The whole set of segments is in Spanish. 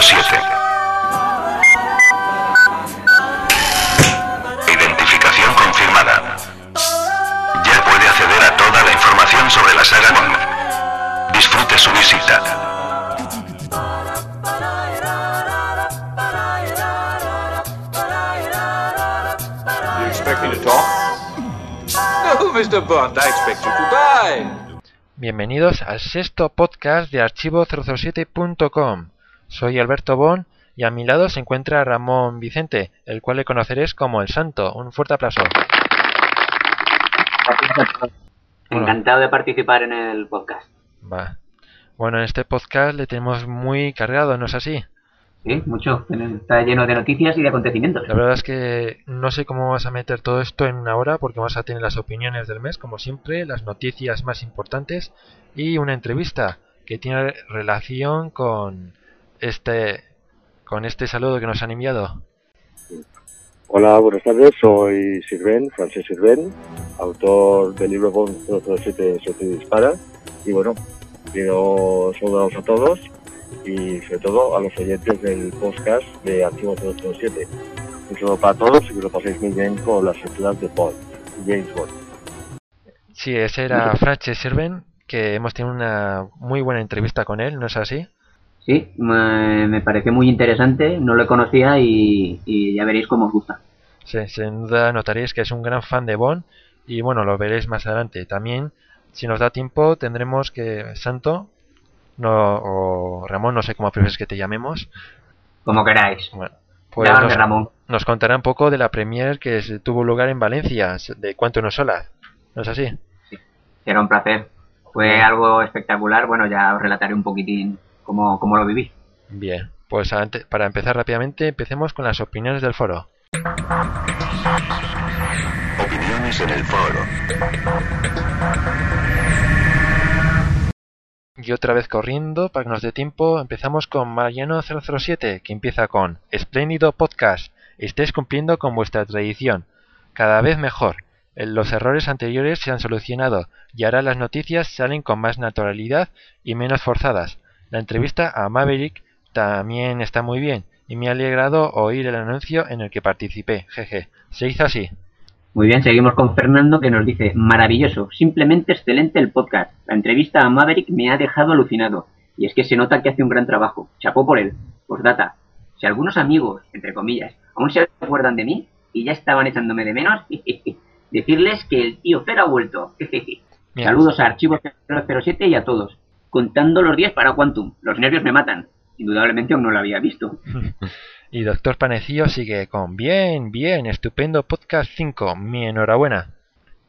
007. Identificación confirmada. Ya puede acceder a toda la información sobre la saga Bond. Disfrute su visita. You expect me to talk? No, Mr. Bond, I expect you to die. Bienvenidos al sexto podcast de archivo007.com. Soy Alberto Bon y a mi lado se encuentra Ramón Vicente, el cual le conoceréis como El Santo. Un fuerte aplauso. Encantado de participar en el podcast. Va. Bueno, en este podcast le tenemos muy cargado, ¿no es así? Sí, mucho. Está lleno de noticias y de acontecimientos. La verdad es que no sé cómo vas a meter todo esto en una hora porque vas a tener las opiniones del mes, como siempre, las noticias más importantes y una entrevista que tiene relación con este con este saludo que nos han enviado. Hola, buenas tardes. Soy Sirven, Francés Sirven, autor del libro Bond 007 Socio Dispara. Y bueno, quiero saludaros a todos y sobre todo a los oyentes del podcast de Archivo 007. Un saludo para todos y que lo paséis muy bien con las lecturas de Bond, James Bond. Sí, ese era Frances Sirven, que hemos tenido una muy buena entrevista con él, ¿no es así? Sí, me, me pareció muy interesante, no lo conocía y, y ya veréis cómo os gusta. Sí, sin duda notaréis que es un gran fan de Bond y bueno, lo veréis más adelante. También, si nos da tiempo, tendremos que Santo no, o Ramón, no sé cómo prefieres que te llamemos. Como queráis. Bueno, pues nos, Ramón. nos contará un poco de la premier que se tuvo lugar en Valencia, de Cuánto no sola. ¿No es así? Era un placer. Fue algo espectacular. Bueno, ya os relataré un poquitín cómo, cómo lo viví. Bien, pues para empezar rápidamente, empecemos con las opiniones del foro. Opiniones en el foro. Y otra vez corriendo, para que nos dé tiempo, empezamos con Mariano007, que empieza con Espléndido podcast. Estáis cumpliendo con vuestra tradición. Cada vez mejor. Los errores anteriores se han solucionado y ahora las noticias salen con más naturalidad y menos forzadas. La entrevista a Maverick también está muy bien y me ha alegrado oír el anuncio en el que participé. Jeje. Se hizo así. Muy bien, seguimos con Fernando que nos dice, maravilloso, simplemente excelente el podcast. La entrevista a Maverick me ha dejado alucinado. Y es que se nota que hace un gran trabajo. Chapó por él. Postdata. Si algunos amigos, entre comillas, aún se acuerdan de mí y ya estaban echándome de menos, decirles que el tío Fer ha vuelto. Saludos a Archivo 007 y a todos. Contando los días para Quantum. Los nervios me matan. Indudablemente aún no lo había visto. Y Doctor Panecillo sigue con bien, bien, estupendo podcast 5. Mi enhorabuena.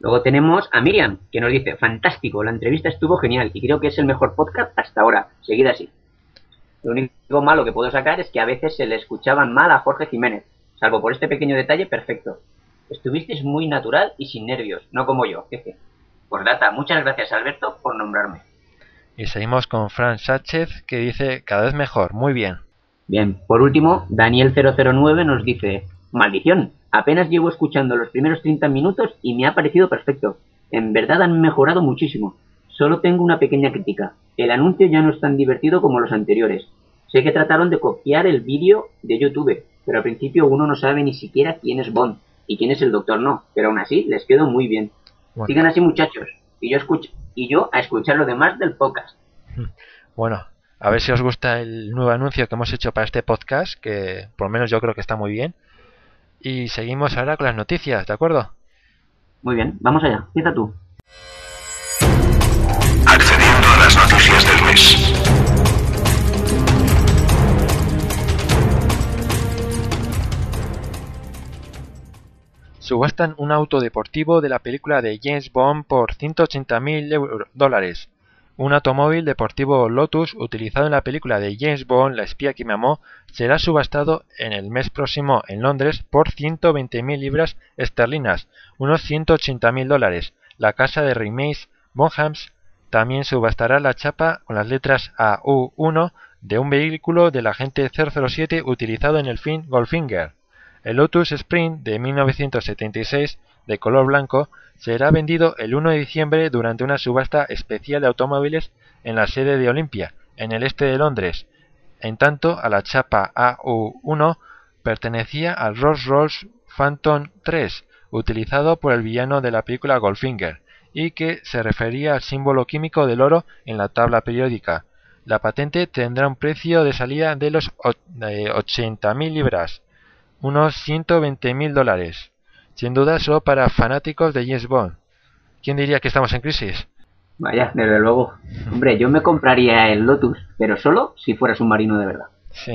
Luego tenemos a Miriam, que nos dice, fantástico, la entrevista estuvo genial y creo que es el mejor podcast hasta ahora. Seguid así. Lo único malo que puedo sacar es que a veces se le escuchaban mal a Jorge Jiménez. Salvo por este pequeño detalle, perfecto. Estuvisteis muy natural y sin nervios, no como yo. Jeje. Por data, muchas gracias Alberto por nombrarme. Y seguimos con Fran Sánchez que dice cada vez mejor, muy bien. Bien, por último, Daniel009 nos dice, maldición, apenas llevo escuchando los primeros 30 minutos y me ha parecido perfecto. En verdad han mejorado muchísimo. Solo tengo una pequeña crítica. El anuncio ya no es tan divertido como los anteriores. Sé que trataron de copiar el vídeo de YouTube, pero al principio uno no sabe ni siquiera quién es Bond y quién es el Doctor No, pero aún así les quedó muy bien. Bueno. Sigan así muchachos, y yo, escuch y yo a escuchar lo demás del podcast. Bueno, a ver si os gusta el nuevo anuncio que hemos hecho para este podcast, que por lo menos yo creo que está muy bien. Y seguimos ahora con las noticias, ¿de acuerdo? Muy bien, vamos allá, empieza tú. Accediendo a las noticias del mes. Subastan un auto deportivo de la película de James Bond por 180.000 euro- dólares. Un automóvil deportivo Lotus utilizado en la película de James Bond, La espía que me amó, será subastado en el mes próximo en Londres por 120.000 libras esterlinas, unos 180.000 dólares. La casa de remakes Bonhams también subastará la chapa con las letras AU1 de un vehículo del agente 007 utilizado en el film Goldfinger. El Lotus Sprint de 1976, de color blanco, será vendido el 1 de diciembre durante una subasta especial de automóviles en la sede de Olympia, en el este de Londres, En tanto, a la chapa AU1 pertenecía al Rolls-Royce Phantom 3, utilizado por el villano de la película Goldfinger, y que se refería al símbolo químico del oro en la tabla periódica. La patente tendrá un precio de salida de los 80.000 libras, unos 120.000 dólares. Sin duda solo para fanáticos de James Bond. ¿Quién diría que estamos en crisis? Vaya, desde luego. Hombre, yo me compraría el Lotus, pero solo si fuera submarino de verdad. Sí.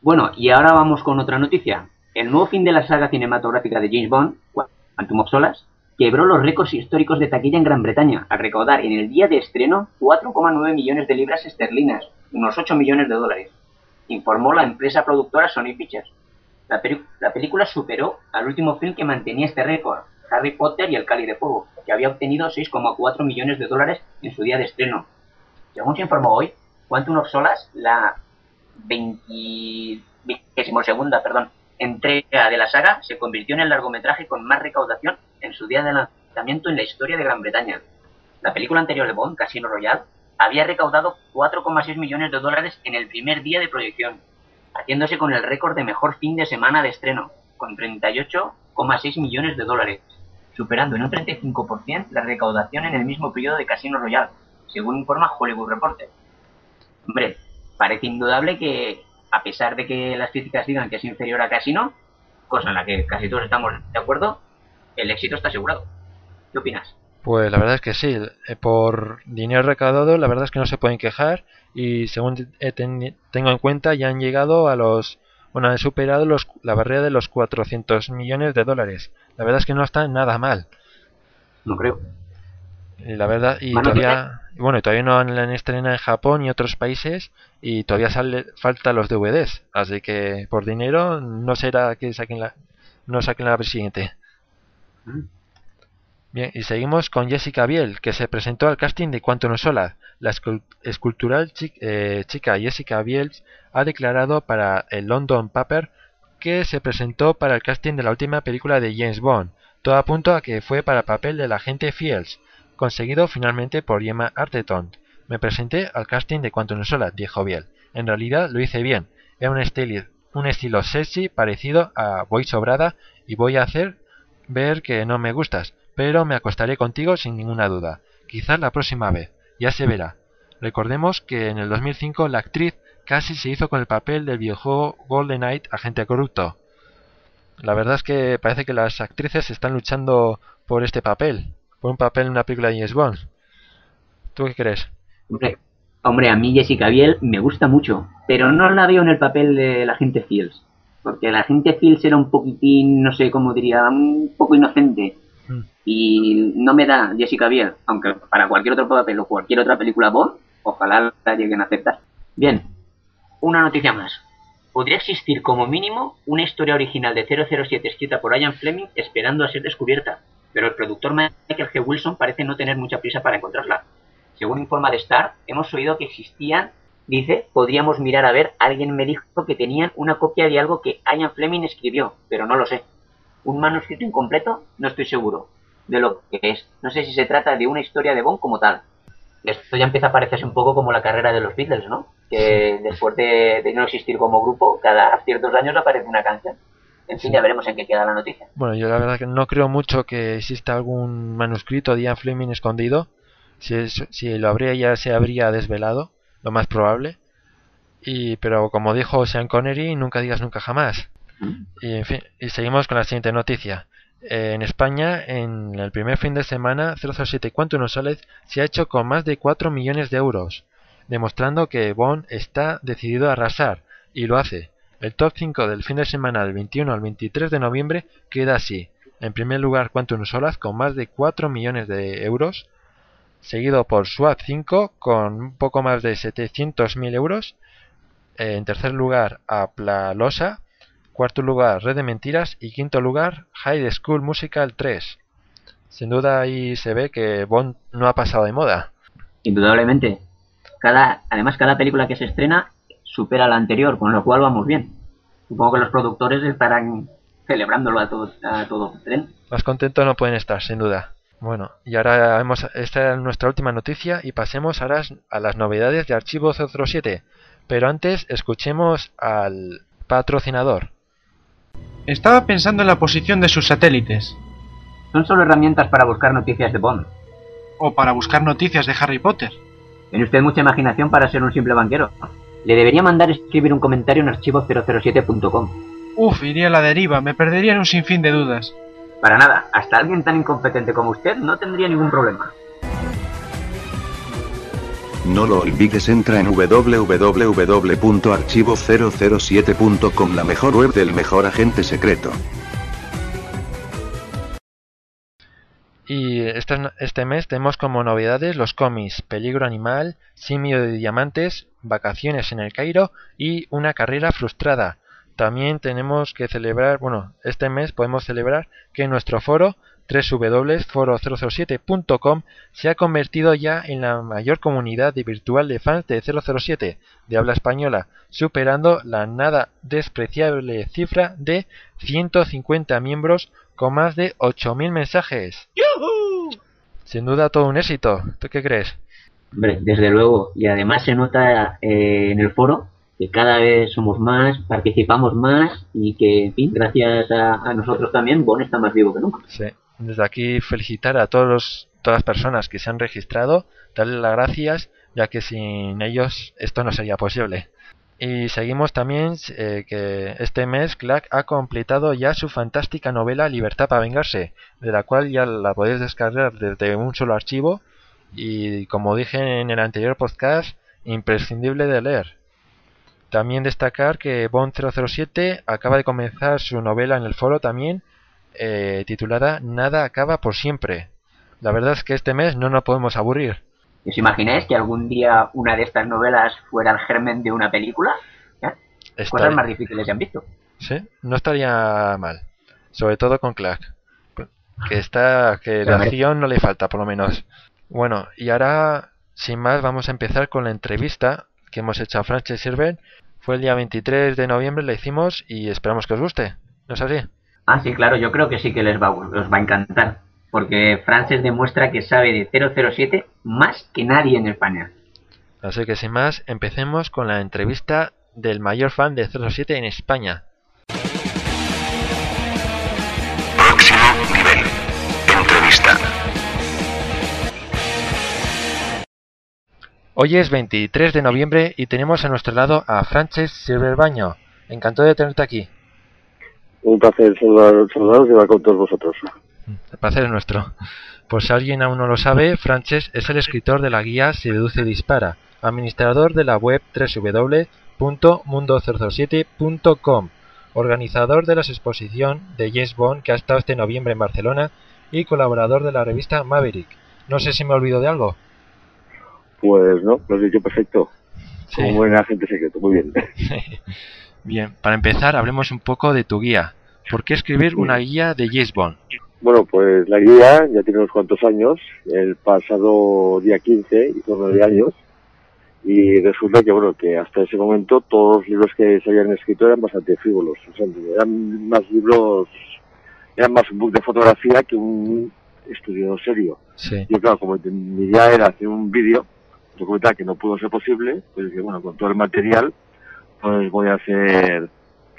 Bueno, y ahora vamos con otra noticia. El nuevo fin de la saga cinematográfica de James Bond, Quantum of Solace, quebró los récords históricos de taquilla en Gran Bretaña, al recaudar en el día de estreno 4,9 millones de libras esterlinas, unos 8 millones de dólares, informó la empresa productora Sony Pictures. La, la película superó al último film que mantenía este récord, Harry Potter y el Cali de Fuego, que había obtenido 6,4 millones de dólares en su día de estreno. Según se informó hoy, Quantum of Solace, la 22 segunda perdón, entrega de la saga, se convirtió en el largometraje con más recaudación en su día de lanzamiento en la historia de Gran Bretaña. La película anterior de Bond, Casino Royale, había recaudado 4,6 millones de dólares en el primer día de proyección, haciéndose con el récord de mejor fin de semana de estreno, con 38,6 millones de dólares, superando en un 35% la recaudación en el mismo periodo de Casino Royale, según informa Hollywood Reporter. Hombre, parece indudable que, a pesar de que las críticas digan que es inferior a Casino, cosa en la que casi todos estamos de acuerdo, el éxito está asegurado. ¿Qué opinas? Pues la verdad es que sí, eh, por dinero recaudado la verdad es que no se pueden quejar y según tengo en cuenta ya han llegado a los, bueno, han superado los, la barrera de los 400 millones de dólares. La verdad es que no está nada mal. No creo. Y la verdad, y todavía, bueno, todavía no han estrenado en Japón y otros países y todavía sale, falta los DVDs, así que por dinero no será que saquen la, no saquen la siguiente. Mm. Bien, y seguimos con Jessica Biel, que se presentó al casting de Quantum Solar. La escultural eh, chica Jessica Biel ha declarado para el London Paper que se presentó para el casting de la última película de James Bond. Todo apunta a que fue para el papel del agente Fields, conseguido finalmente por Gemma Arterton. Me presenté al casting de Quantum Solar, dijo Biel. En realidad lo hice bien. Era un estilo, un estilo sexy parecido a Voy sobrada y voy a hacer ver que no me gustas pero me acostaré contigo sin ninguna duda. Quizás la próxima vez. Ya se verá. Recordemos que en el 2005 la actriz casi se hizo con el papel del videojuego Golden Knight Agente Corrupto. La verdad es que parece que las actrices están luchando por este papel, por un papel en una película de James Bond. ¿Tú qué crees? Hombre, hombre, a mí Jessica Biel me gusta mucho, pero no la veo en el papel de la agente Fields, porque la agente Fields era un poquitín, no sé cómo diría, un poco inocente y no me da Jessica Biel, aunque para cualquier otro papel o cualquier otra película Bond, ojalá la lleguen a aceptar. Bien, una noticia más. Podría existir como mínimo una historia original de 007 escrita por Ian Fleming esperando a ser descubierta, pero el productor Michael G. Wilson parece no tener mucha prisa para encontrarla. Según informa de Star, hemos oído que existían, dice, podríamos mirar a ver, alguien me dijo que tenían una copia de algo que Ian Fleming escribió, pero no lo sé un manuscrito incompleto, no estoy seguro de lo que es. No sé si se trata de una historia de Bond como tal. Esto ya empieza a parecerse un poco como la carrera de los Beatles, ¿no? Que después de, no existir como grupo, cada ciertos años aparece una canción. En fin, ya veremos en qué queda la noticia. Bueno, yo la verdad que no creo mucho que exista algún manuscrito de Ian Fleming escondido. Si, si lo habría ya se habría desvelado, lo más probable. Y, pero como dijo Sean Connery, nunca digas nunca jamás. Y, en fin, y seguimos con la siguiente noticia. Eh, en España, en el primer fin de semana, 007 Quantum Solid se ha hecho con más de 4 millones de euros, demostrando que Bond está decidido a arrasar, y lo hace. El top 5 del fin de semana del 21 al 23 de noviembre queda así. En primer lugar, Quantum Solaz con más de 4 millones de euros, seguido por SWAT 5 con un poco más de 700.000 euros. En tercer lugar, Aplalosa Cuarto lugar, Red de Mentiras. Y quinto lugar, High School Musical 3. Sin duda ahí se ve que Bond no ha pasado de moda. Indudablemente. Cada, además, cada película que se estrena supera la anterior, con lo cual vamos bien. Supongo que los productores estarán celebrándolo a todo, a todo tren. Más contentos no pueden estar, sin duda. Bueno, y ahora vemos, esta es nuestra última noticia y pasemos ahora a las novedades de Archivo 007. Pero antes escuchemos al patrocinador. Estaba pensando en la posición de sus satélites. Son solo herramientas para buscar noticias de Bond. O para buscar noticias de Harry Potter. Tiene usted mucha imaginación para ser un simple banquero. Le debería mandar escribir un comentario en archivo007.com. Uf, iría a la deriva, me perdería en un sinfín de dudas. Para nada, hasta alguien tan incompetente como usted no tendría ningún problema. No lo olvides, entra en www.archivo007.com, la mejor web del mejor agente secreto. Y este, este mes tenemos como novedades los cómics Peligro Animal, Simio de Diamantes, Vacaciones en el Cairo y Una Carrera Frustrada. También tenemos que celebrar, bueno, este mes podemos celebrar que nuestro foro www.foro007.com se ha convertido ya en la mayor comunidad de virtual de fans de 007 de habla española, superando la nada despreciable cifra de 150 miembros con más de 8.000 mensajes. Sin duda todo un éxito. ¿Tú qué crees? Hombre, desde luego. Y además se nota eh, en el foro que cada vez somos más, participamos más y que, en fin, gracias a, a nosotros también, Bon está más vivo que nunca. Sí. Desde aquí felicitar a todos todas las personas que se han registrado, darles las gracias, ya que sin ellos esto no sería posible. Y seguimos también eh, que este mes Clack ha completado ya su fantástica novela Libertad para vengarse, de la cual ya la podéis descargar desde un solo archivo y como dije en el anterior podcast, imprescindible de leer. También destacar que Bond 007 acaba de comenzar su novela en el foro también eh, titulada Nada acaba por siempre. La verdad es que este mes no nos podemos aburrir. ¿Os imagináis que algún día una de estas novelas fuera el germen de una película? Cosas más difíciles se han visto. Sí, no estaría mal. Sobre todo con Clark. Que está, que la acción no le falta, por lo menos. Bueno, y ahora, sin más, vamos a empezar con la entrevista que hemos hecho a Frances Sirven. Fue el día 23 de noviembre, la hicimos y esperamos que os guste. ¿No es así? Ah, sí, claro, yo creo que sí que les va, os va a encantar. Porque Frances demuestra que sabe de 007 más que nadie en España. Así que sin más, empecemos con la entrevista del mayor fan de 07 en España. Próximo nivel. Entrevista. Hoy es 23 de noviembre y tenemos a nuestro lado a Frances Silverbaño. Encantado de tenerte aquí. Un placer saludaros y va con todos vosotros. El placer es nuestro. Por si alguien aún no lo sabe, Frances es el escritor de la guía Seduce Dispara, administrador de la web www.mundo007.com, organizador de la exposición de James Bond que ha estado este noviembre en Barcelona y colaborador de la revista Maverick. No sé si me olvido de algo. Pues no, lo has dicho perfecto. Sí. Como buen agente secreto, muy bien. bien, para empezar, hablemos un poco de tu guía. ¿Por qué escribir una guía de James Bond? Bueno, pues la guía ya tiene unos cuantos años. El pasado día 15 hizo nueve años. Y resulta que, bueno, que hasta ese momento todos los libros que se habían escrito eran bastante frívolos. O sea, eran más libros, eran más un book de fotografía que un estudio serio. Sí. Yo, claro, como mi idea era hacer un vídeo, documental que no pudo ser posible, pues dije, bueno, con todo el material, pues voy a hacer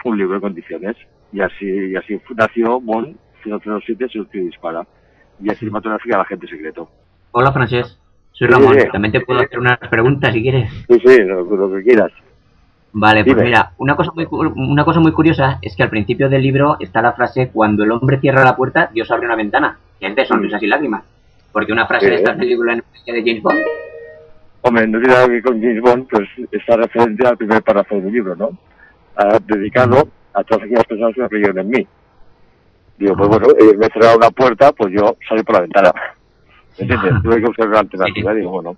un libro en condiciones. Y así, y así nació Bond 007 se dispara. Y así cinematografía a la gente secreto. Hola, Francés. Soy Ramón. Sí, sí. También te puedo hacer unas preguntas si quieres. Sí, sí, lo, lo que quieras. Vale, pues mira, una cosa, muy, una cosa muy curiosa es que al principio del libro está la frase cuando el hombre cierra la puerta, Dios abre una ventana. Que es de sonrisas y lágrimas. Porque una frase de estas películas en de James Bond. Hombre, no tiene nada que con James Bond, pues está referente al primer párrafo del libro, ¿no? Ah, dedicado a todas aquellas personas que me creyeron en mí. Digo, pues bueno, ellos me cerraron una puerta, pues yo salí por la ventana. ¿Entiendes? Tuve que buscar una alternativa, digo, bueno,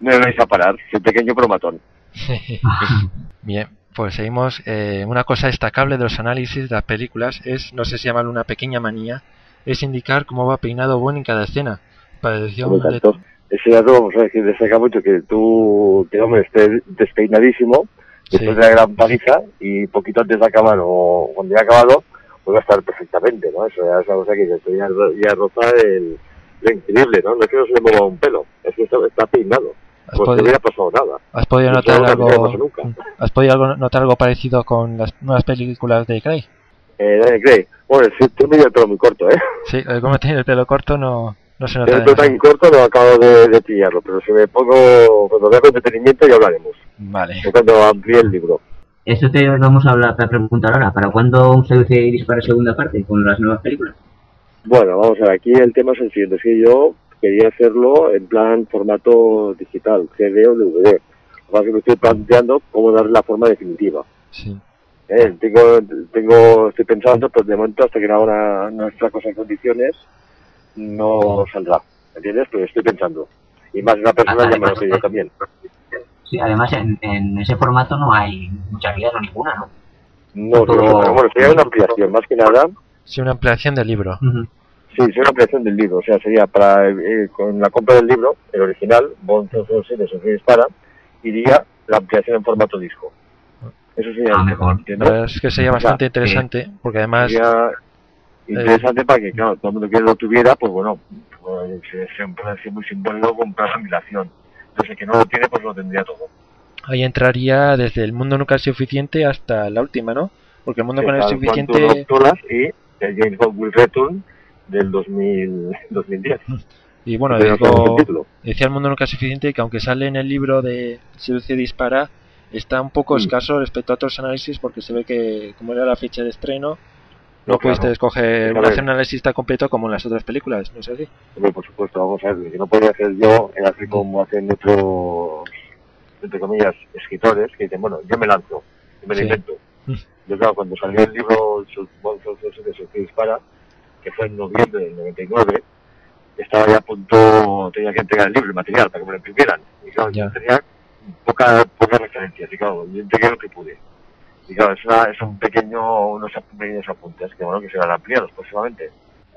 no me vais a parar, soy pequeño pero matón. Bien, pues seguimos. Eh, una cosa destacable de los análisis de las películas es, no sé si llamarlo una pequeña manía, es indicar cómo va peinado Bond en cada escena. Por lo de- tanto, ese dato, vamos a decir, destaca mucho que tú, que hombre, estés despeinadísimo, después de la gran paliza, y poquito antes de acabar, o cuando ya ha acabado, pues va a estar perfectamente, ¿no? Eso ya es una cosa que ya, ya roza el, lo increíble, ¿no? No es que no se le mueva un pelo, es que está, está peinado. ¿Has pues no podido, hubiera pasado nada. has podido notar no algo? nunca. ¿Has podido notar algo parecido con las nuevas películas de Craig? Eh, Daniel Craig, bueno, sí, tú el pelo muy corto, ¿eh? Sí, como tiene el pelo corto no, no se nota. El pelo tan corto no acabo de, de pillarlo, pero si me pongo, cuando vea con detenimiento ya hablaremos. Vale. O cuando amplíe el libro. Eso te vamos a hablar, a preguntar ahora. ¿Para cuándo un y dispara segunda parte con las nuevas películas? Bueno, vamos a ver, aquí el tema es el siguiente, es que yo quería hacerlo en plan formato digital, CD o DVD. Lo que pasa es que me estoy planteando cómo darle la forma definitiva. Sí. Eh, tengo, tengo, estoy pensando, pues de momento hasta que no haga nuestra cosa en condiciones, no saldrá, ¿entiendes? Pero estoy pensando. Y más de una persona Ah, ya me lo pidió también. Sí, además en, en ese formato no hay muchas guías o ninguna, ¿no? No, Todo- bueno, sería una ampliación, más que nada, Sí, una ampliación del libro. sí, sería una ampliación del libro, o sea, sería para, eh, con la compra del libro, el original, Bond 007, Sofía Dispara, iría la ampliación en formato disco. Eso sería Ah, el mejor. es que sería Ya, bastante interesante, porque además Sería interesante para que, claro, todo el mundo que lo tuviera, pues bueno, pues, es siempre es muy simbólico comprar la ampliación. Entonces, el que no lo tiene, pues lo tendría todo. ahí entraría desde el mundo nunca es suficiente hasta la última, ¿no? Porque el mundo nunca es Están Quantum suficiente... y el James Bond Will Return del 2000, 2010. Y bueno, digo, el decía el mundo nunca es suficiente que aunque sale en el libro de Seduce y Dispara, está un poco Mm. escaso respecto a otros análisis porque se ve que, como era la fecha de estreno, no, pudiste claro. escoger un análisis tan completo como en las otras películas, ¿no es así? Por supuesto, vamos a ver, que no podría hacer yo era hacer como hacen otros, entre comillas, escritores, que dicen, bueno, yo me lanzo, yo me lo Sí. invento. Mm. Yo, claro, cuando salió el libro 007 se dispara, que fue en noviembre del 99, estaba ya a punto, tenía que entregar el libro, el material, para que me lo imprimieran. Y claro, Ya. yo tenía poca, pocas referencias, y claro, yo entregué lo que pude. Y claro, es, una, es un pequeño, unos pequeños apuntes que bueno, que serán ampliados próximamente.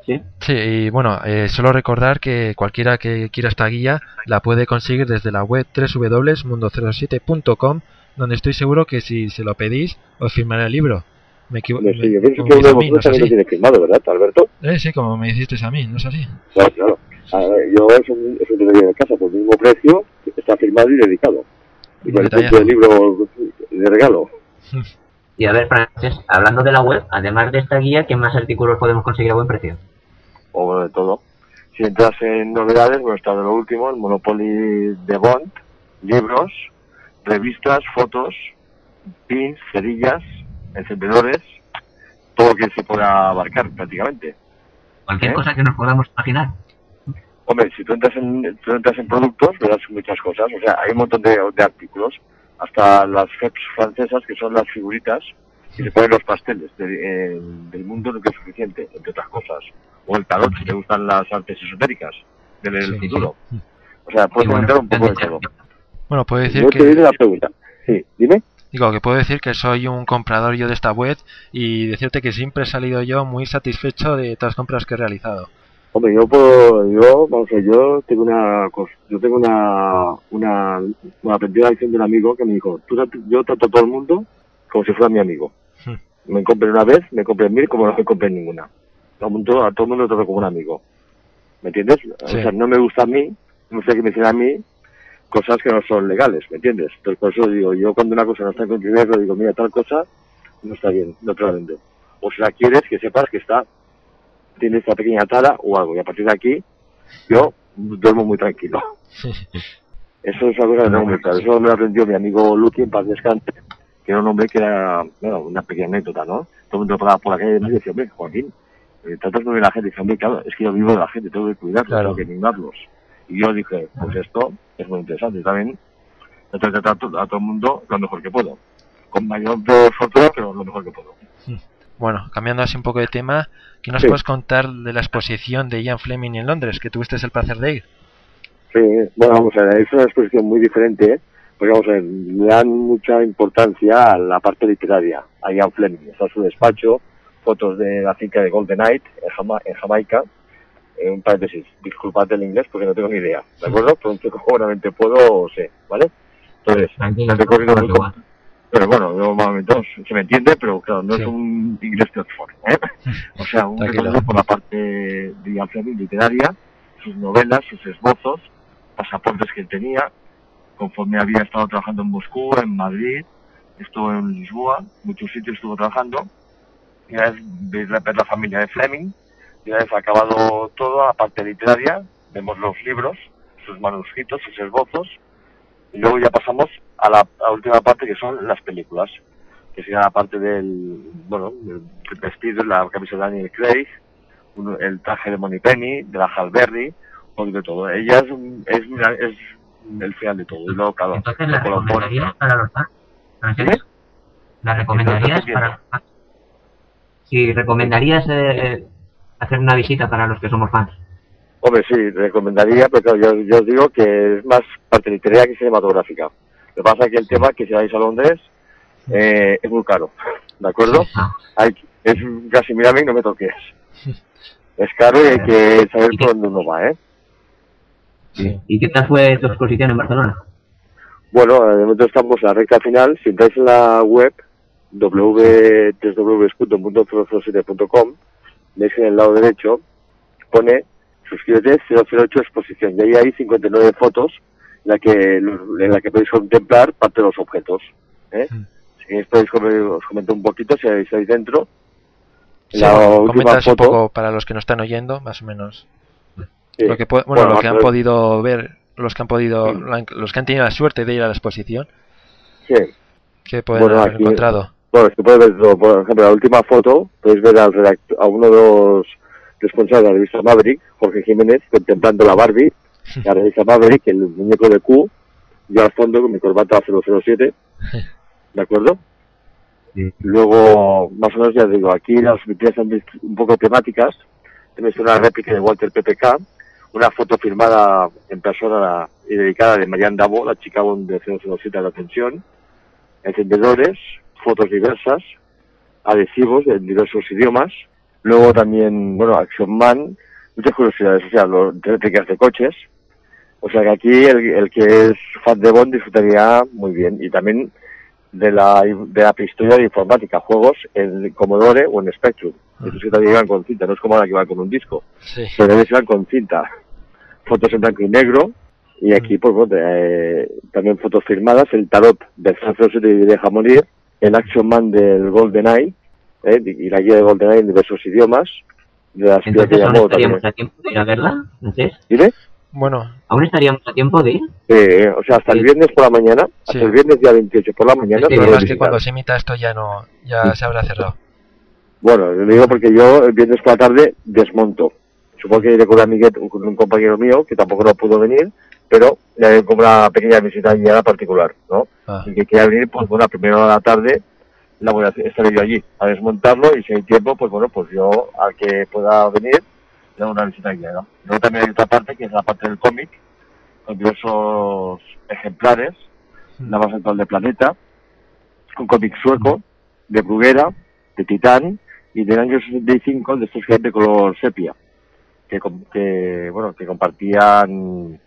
Sí. Sí, y bueno, eh, solo recordar que cualquiera que quiera esta guía la puede conseguir desde la web www.mundo07.com, donde estoy seguro que si se lo pedís, os firmará el libro. Me equivoco. Hombre, sí, yo pienso que uno de ¿no vosotros también lo tiene firmado, ¿verdad, Alberto? Eh, sí, como me hiciste a mí, ¿no es así? Claro, claro. A ver, yo es un, es un de casa por el mismo precio, está firmado y dedicado. Y con el libro de regalo. Y a ver, Frances, hablando de la web, además de esta guía, ¿qué más artículos podemos conseguir a buen precio? o bueno, de todo. Si entras en novedades, bueno, está de lo último, el Monopoly de Bond, libros, revistas, fotos, pins, cerillas, encendedores, todo lo que se pueda abarcar prácticamente. Cualquier ¿Eh? cosa que nos podamos imaginar. Hombre, si tú entras en, tú entras en productos, verás muchas cosas. O sea, hay un montón de, de artículos, hasta las FEPs francesas, que son las figuritas, y se ponen los pasteles de- eh, del mundo nunca es suficiente, entre otras cosas. O el tarot, si te gustan las artes esotéricas del Sí, futuro. O sea, puedes comentar un poco de todo. Bueno, puedo decir Yo te que... diré la pregunta. Sí, dime. Digo que puedo decir que soy un comprador yo de esta web y decirte que siempre he salido yo muy satisfecho de todas las compras que he realizado. Hombre, yo puedo, yo, vamos a ver, yo tengo una yo tengo una, una, una lección de un amigo que me dijo, tú, yo trato a todo el mundo como si fuera mi amigo. Hmm. Me compré una vez, me compré mil, como no me compré ninguna. Todo el mundo, a todo el mundo lo trato como un amigo. ¿Me entiendes? O sea, no me gusta a mí, no me gusta que me hicieran a mí cosas que no son legales, ¿me entiendes? Entonces, por eso digo, yo cuando una cosa no está en conocimiento, digo, mira, tal cosa no está bien, no te la vendo. O si la quieres, que sepas que está, tiene esta pequeña tara o algo, y a partir de aquí, yo duermo muy tranquilo. Eso es algo que tengo muy claro. Eso me lo aprendió mi amigo Lucky en paz descanse, que era un hombre que era, bueno, una pequeña anécdota, ¿no? Todo el mundo pasaba por la calle y me decía, hombre, Joaquín, eh, tratas a la gente. Y dice, hombre, claro, es que yo vivo de la gente, tengo que cuidarlos, Claro. tengo que mimarlos. Y yo dije, pues esto es muy interesante. Y también trato de tratar a todo el mundo lo mejor que puedo. Con mayor fortuna, pero lo mejor que puedo. Bueno, cambiando así un poco de tema, ¿qué nos Sí. puedes contar de la exposición de Ian Fleming en Londres, que tuviste el placer de ir? Sí, bueno, vamos a ver, es una exposición muy diferente, ¿eh? porque vamos a ver, le dan mucha importancia a la parte literaria, a Ian Fleming, está en su despacho, fotos de la finca de Golden Knight en, Jama- en Jamaica, eh, un paréntesis, disculpad el inglés porque no tengo ni idea, ¿de acuerdo? Pero un poco seguramente puedo o sé, ¿vale? Entonces, el recorrido muy. Pero bueno, yo se me entiende, pero claro, no Sí. es un inglés de Oxford, ¿eh? O sea, un recorrido por la parte Fleming literaria, sus novelas, sus esbozos, pasaportes que tenía, conforme había estado trabajando en Moscú, en Madrid, estuvo en Lisboa, muchos sitios estuvo trabajando. Y una vez veis la familia de Fleming, y una vez acabado todo, la parte literaria, vemos los libros, sus manuscritos, sus esbozos, y luego ya pasamos a la, a la última parte que son las películas, que sería la parte del, bueno, del vestido, la camisa de Daniel Craig, el traje de Moni Penny, de la Halberry, un de todo. Ella es, un- es, una- es el final de todo. Y luego, claro, Entonces, ¿la recomendarías para los fans? ¿La recomendarías Entonces, para los fans? Si recomendarías eh, hacer una visita para los que somos fans. Hombre, sí, recomendaría, pero claro, yo, yo os digo que es más parte literaria que cinematográfica. Lo que pasa es que el tema, que si vais a Londres, eh, es muy caro, ¿de acuerdo? Ah, Hay, es casi, mírame y no me toques. Es caro y hay que saber por dónde uno va, ¿eh? ¿Y qué tal fue tu exposición en Barcelona? Bueno, de momento estamos en la recta final. Si entráis en la web www.mundofrososite.com, veis en el lado derecho pone suscríbete 008 exposición y ahí hay 59 fotos en la que, en la que podéis contemplar parte de los objetos. ¿eh? Mm. Si queréis podéis os comento un poquito si estáis dentro. La bueno, última comentas un foto- poco para los que no están oyendo, más o menos. Sí. Lo que, pu- bueno, lo que han podido ver, los que han podido, los que han tenido la suerte de ir a la exposición, Sí. que pueden Bueno, haber aquí- encontrado. Bueno, es que puedes ver todo. Por ejemplo, la última foto, podéis ver al redactor, a uno de los responsables de la revista Maverick, Jorge Jiménez, contemplando la Barbie, la revista Maverick, el muñeco de Q, yo al fondo con mi corbata 007, ¿de acuerdo? Sí. Luego, más o menos ya digo, aquí las vitrinas son un poco temáticas. Tenéis una réplica de Walter PPK, una foto firmada en persona y dedicada de Marianne Davo, la chica de 007 de la atención, encendedores, fotos diversas, adhesivos en diversos idiomas. Luego también, bueno, Action Man, muchas curiosidades, o sea, los réplicas de coches. O sea que aquí el, el que es fan de Bond disfrutaría muy bien. Y también de la, de la prehistoria de informática, juegos en Commodore o en Spectrum. Esos que también iban con cinta, no es como ahora que van con un disco, Sí. pero ellos iban con cinta. Fotos en blanco y negro. Y aquí, pues bueno, eh, también fotos firmadas, el tarot del 007 y Deja Morir, el Action Man del GoldenEye, eh, y la guía de GoldenEye en diversos idiomas, de la espía que Entonces aún llamó también. estaríamos a tiempo de ir a verla, ¿Francés? ¿Dime? Bueno, ¿Aún estaríamos a tiempo de ir? Eh, o sea, hasta el viernes por la mañana, Sí. el viernes día 28 por la mañana, Sí, es que cuando se emita esto ya no, ya se habrá cerrado. Bueno, lo digo porque yo el viernes por la tarde desmonto. Supongo que iré con un con compañero mío que tampoco no pudo venir, pero le haré como una pequeña visita guiada particular, ¿no? Ah, Y que quiera venir, pues bueno, a primera hora de la tarde la voy a estaré yo allí a desmontarlo y si hay tiempo, pues bueno, pues yo al que pueda venir le hago una visita guiada. Luego también hay otra parte que es la parte del cómic, con diversos ejemplares, la más actual del planeta, un cómic sueco, de Bruguera, de Titán y del año 65 de estos que de color sepia, que, que, bueno, que compartían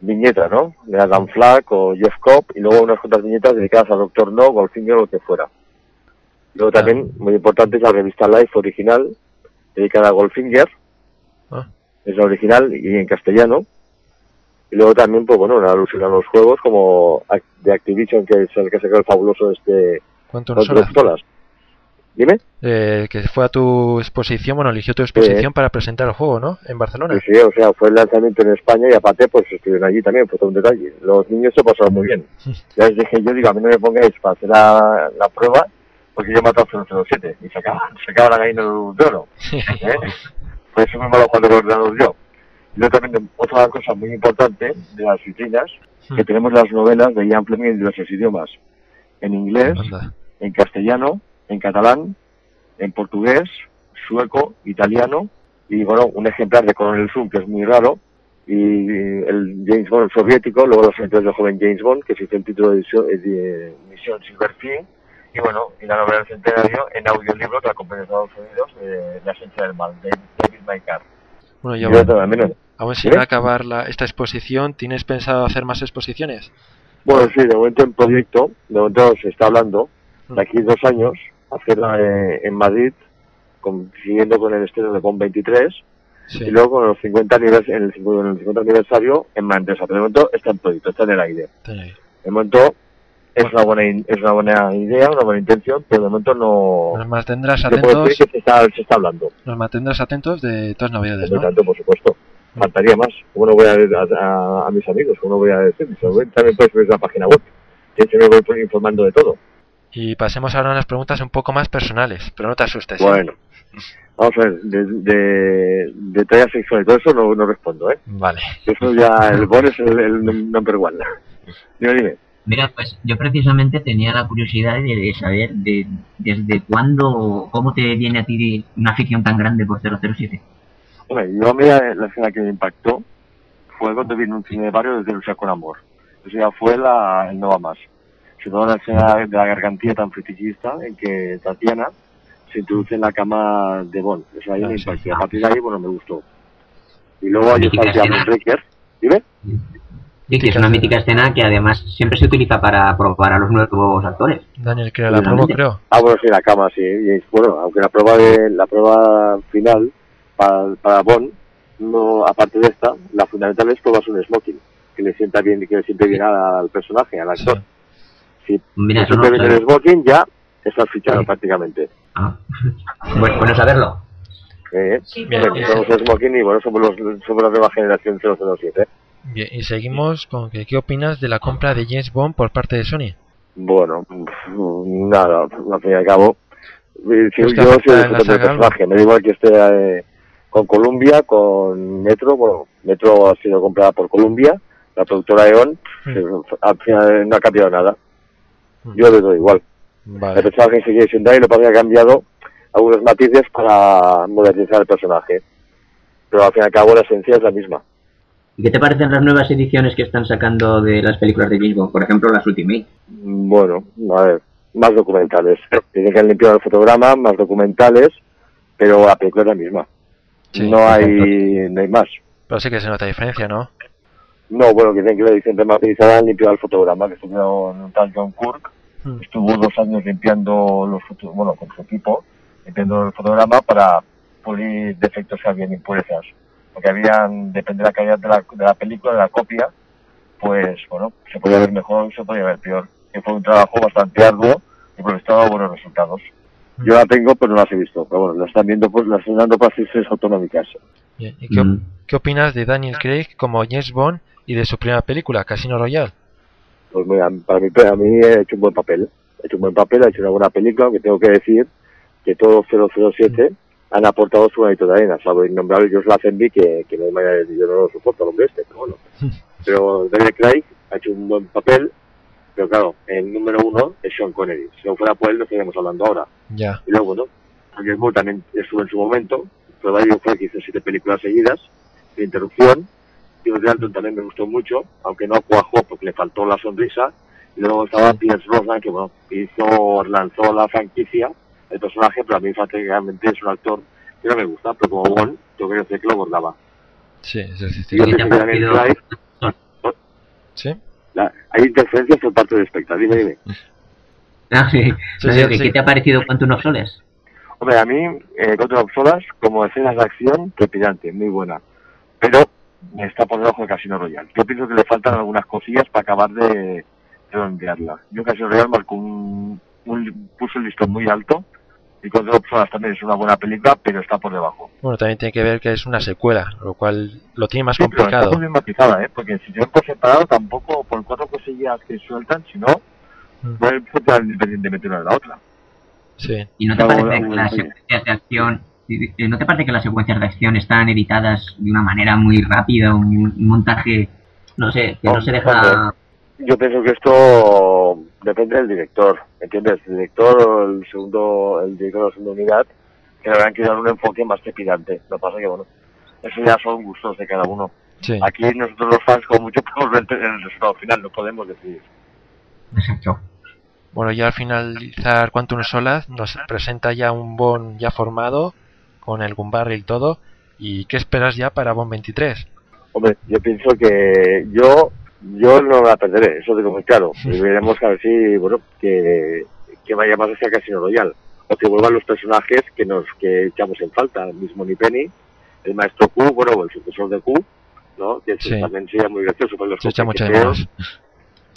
viñetas, ¿no? De Adam Flack o Jeff Cobb y luego unas cuantas viñetas dedicadas a Doctor No, Goldfinger o lo que fuera. Luego también, muy importante, es la revista Life original, dedicada a Goldfinger, ah, es la original y en castellano. Y luego también, pues bueno, una alusión a los juegos como de Activision, que es el que sacó el fabuloso este ¿Cuánto nos pistolas. Dime. Eh, que fue a tu exposición, bueno, eligió tu exposición para presentar el juego, ¿no? En Barcelona. Sí, sí, o sea, fue el lanzamiento en España y aparte, pues estuvieron allí también, fue todo un detalle. Los niños se pasaron muy bien. Ya les dije yo, digo, a mí no me pongáis para hacer la, la prueba, porque yo he matado 007 y se acaba, se acaba la gallina de oro. ¿eh? Por eso me malo cuando los ordenador yo. Y luego también otra cosa muy importante de las vitrinas, Hmm. que tenemos las novelas de Ian Fleming en diversos idiomas. En inglés, Anda. en castellano, en catalán, en portugués, sueco, italiano y bueno, un ejemplar de Coronel Zoom que es muy raro y el James Bond soviético, luego los aventuras del joven James Bond que se hizo el título de, eh, de Misión Silverfin y bueno, y la novela del centenario en audiolibro que la compré en Estados Unidos de La esencia del mal, de David Maikar. Bueno, Y ya también, aún sin ¿Eh? acabar la, esta exposición, ¿tienes pensado hacer más exposiciones? Bueno, sí, de momento en proyecto, de momento se está hablando, de aquí dos años, hacerla eh, en Madrid, con- siguiendo con el estreno de Bond 23, Sí. Y luego con los 50 anivers- en el 50, en el 50 aniversario en Manresa. Pero de momento está en proyecto, está en el aire. De momento es una buena es una buena idea, una buena intención, pero de momento no... Nos mantendrás atentos, que se está, se está hablando. nos mantendrás atentos de todas novedades, Por ¿no? tanto, por supuesto. Faltaría más. ¿Cómo no voy a, a, a- mis amigos? ¿Cómo no voy a decir? También puedes ver la página web. Que se me voy informando de todo. Y pasemos ahora a unas preguntas un poco más personales, pero no te asustes. ¿eh? Bueno. Vamos a ver, de, de, de talla sexual y todo eso no, no respondo, ¿eh? Vale. Eso ya, el bon es el, el number one. Dime, dime. Mira, pues yo precisamente tenía la curiosidad de, saber de, desde cuándo, cómo te viene a ti una afición tan grande por 007. Hombre, yo a mí la escena que me impactó fue cuando vi en un cine de barrio desde Luchar con Amor. Eso ya fue la, el No Va Más. Sobre todo la escena de la gargantilla tan fetichista en que Tatiana se introduce en la cama de Bond. Eso ahí Ah, me sí. impactó. A partir de ahí, bueno, me gustó. Y luego ahí el escena. Breaker. ¿Dime? Sí, que es una mítica escena que además siempre se utiliza para probar a los nuevos actores. Daniel, creo la promo, creo. Ah, bueno, sí, la cama, sí. Y, bueno, aunque la prueba de la prueba final para, para Bond, no, aparte de esta, la fundamental es probarse un smoking, que le sienta bien y que le siente bien al personaje, al actor. Si Mira, no el smoking, ya estás fichado Sí. prácticamente. Ah. Bueno, bueno saberlo. Eh, Bien, bueno, bien. somos smoking y bueno, somos, los, somos la nueva generación 007. Bien, y seguimos con que, ¿qué opinas de la compra de James Bond por parte de Sony? Bueno, nada, al fin y al cabo, eh, si ¿Crees que yo soy algo? personaje, me da igual que esté eh, con Columbia, con Metro, bueno, Metro ha sido comprada por Columbia, la productora E.ON, Mm. al final no ha cambiado nada. Mm. Yo le doy igual. El personaje sigue siendo ahí, lo que ha cambiado algunos matices para modernizar el personaje. Pero al fin y al cabo la esencia es la misma. ¿Y qué te parecen las nuevas ediciones que están sacando de las películas de James Bond? Por ejemplo, las Ultimate. Bueno, a ver, más documentales. Tiene que han limpiado el fotograma, más documentales, pero la película es la misma. Sí, no hay no hay más. Pero sí que se nota diferencia, ¿no? No, bueno, que tienen que la edición remasterizada han limpiado el fotograma, que estuvo en un tal John Kirk, Mm. estuvo dos años limpiando los bueno, con su equipo, limpiando el fotograma para pulir defectos que habían impurezas. Porque habían, depende de la calidad de la, de la película, de la copia, pues bueno, se podía ver mejor se podía ver peor. Que fue un trabajo bastante arduo y por buenos resultados. Yo la tengo, pero no las he visto. Pero bueno, las están viendo, pues, las están dando para asistentes autonómicas. Bien, ¿Y qué, Mm. qué opinas de Daniel Craig como James Bond y de su primera película, Casino Royale? Pues mira, para mí, para mí he hecho un buen papel. He hecho un buen papel, ha hecho una buena película, aunque tengo que decir que todos 007 han aportado su granito de arena, salvo innombrable Josh Lazenby, que, que no hay manera yo no lo soporto al hombre este, pero bueno. Pero Daniel Craig ha hecho un buen papel, pero claro, el número uno es Sean Connery. Si no fuera por él, no estaríamos hablando ahora. Ya. Y luego, bueno, Roger Moore también estuvo en su momento, pero Daniel Craig hizo siete películas seguidas, de interrupción. Y de Dalton también me gustó mucho, aunque no cuajó porque le faltó la sonrisa. Y luego estaba Pierce Brosnan, que bueno, hizo, lanzó la franquicia, el personaje, pero a mí prácticamente es un actor que no me gusta, pero como Bond, yo creo que lo bordaba. Sí, sí, sí. sí. La- hay interferencias por parte del espectador. Dime, dime. Ah, sí. Sí, No, sí, digo que sí. ¿Qué te ha parecido Quantum of Solace? Hombre, a mí, eh, Contra of Solas, como escenas de acción, trepidante, muy buena. Pero está por debajo de Casino Royale. Yo pienso que le faltan algunas cosillas para acabar de redondearla. Yo Casino Royale marcó un, un- puso el listón muy alto. Y Contra of Solas también es una buena película, pero está por debajo. Bueno, también tiene que ver que es una secuela, lo cual lo tiene más Sí, pero está complicado. muy bien matizada, ¿eh? Porque si se por separado, tampoco por cuatro cosillas que sueltan, si no, Mm. no funcionan independientemente una de la otra. Sí. ¿Y no te parece que las secuencias de acción no te parece que las secuencias de acción están editadas de una manera muy rápida, un, un montaje, no sé, que no se deja... Yo pienso que esto depende del director, ¿entiendes? El director, el segundo, el director de la segunda unidad, que le habrán que dar un enfoque más trepidante. Lo que pasa que, bueno, eso ya son gustos de cada uno. Sí. Aquí nosotros los fans, como mucho, podemos ver el resultado final, no podemos decidir. Exacto. Bueno, ya al finalizar Quantum Solas nos presenta ya un Bond ya formado, con el Gumbarri y todo. ¿Y qué esperas ya para Bond 23? Hombre, yo pienso que yo yo no la perderé, eso digo muy claro. Y veremos a ver si, bueno, que, que vaya más hacia Casino Royal. O que vuelvan los personajes que nos que echamos en falta, el mismo Ni Penny, el maestro Q, bueno, el sucesor de Q, ¿no? Que Sí. también sería muy gracioso, pues los Se echa mucho de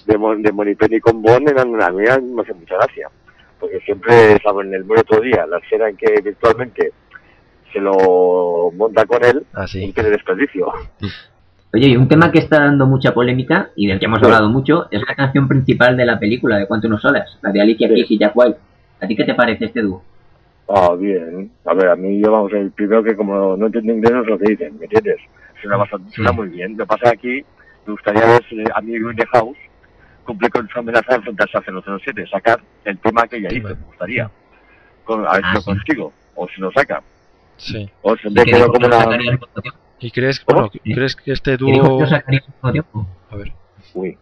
de, Mon- de Monipenny con Bond eran, a mí me hace mucha gracia. Porque siempre, saben, el muy otro día, la escena en que virtualmente se lo monta con él, Así. no tiene desperdicio. Oye, y un tema que está dando mucha polémica y del que hemos hablado mucho es la canción principal de la película de Quantum of Solace, la de Alicia Sí. Keys y Jack White. ¿A ti qué te parece este dúo? Ah, bien. A ver, a mí yo, vamos, el primero que como no entiendo inglés no es lo que dicen, ¿me entiendes? Suena, bastante, suena muy bien. Lo que pasa aquí, me gustaría ver si a mí Green House cumple con su amenaza de enfrentarse a 007, sacar el tema que ella hizo, me gustaría. Con, a ver si Ah, lo sí. consigo, o si lo saca. Sí. O se ¿Y me dijo como lo una... ¿Y crees, ¿Cómo? bueno, crees que este ¿Qué dijo que dúo... A ver. Uy,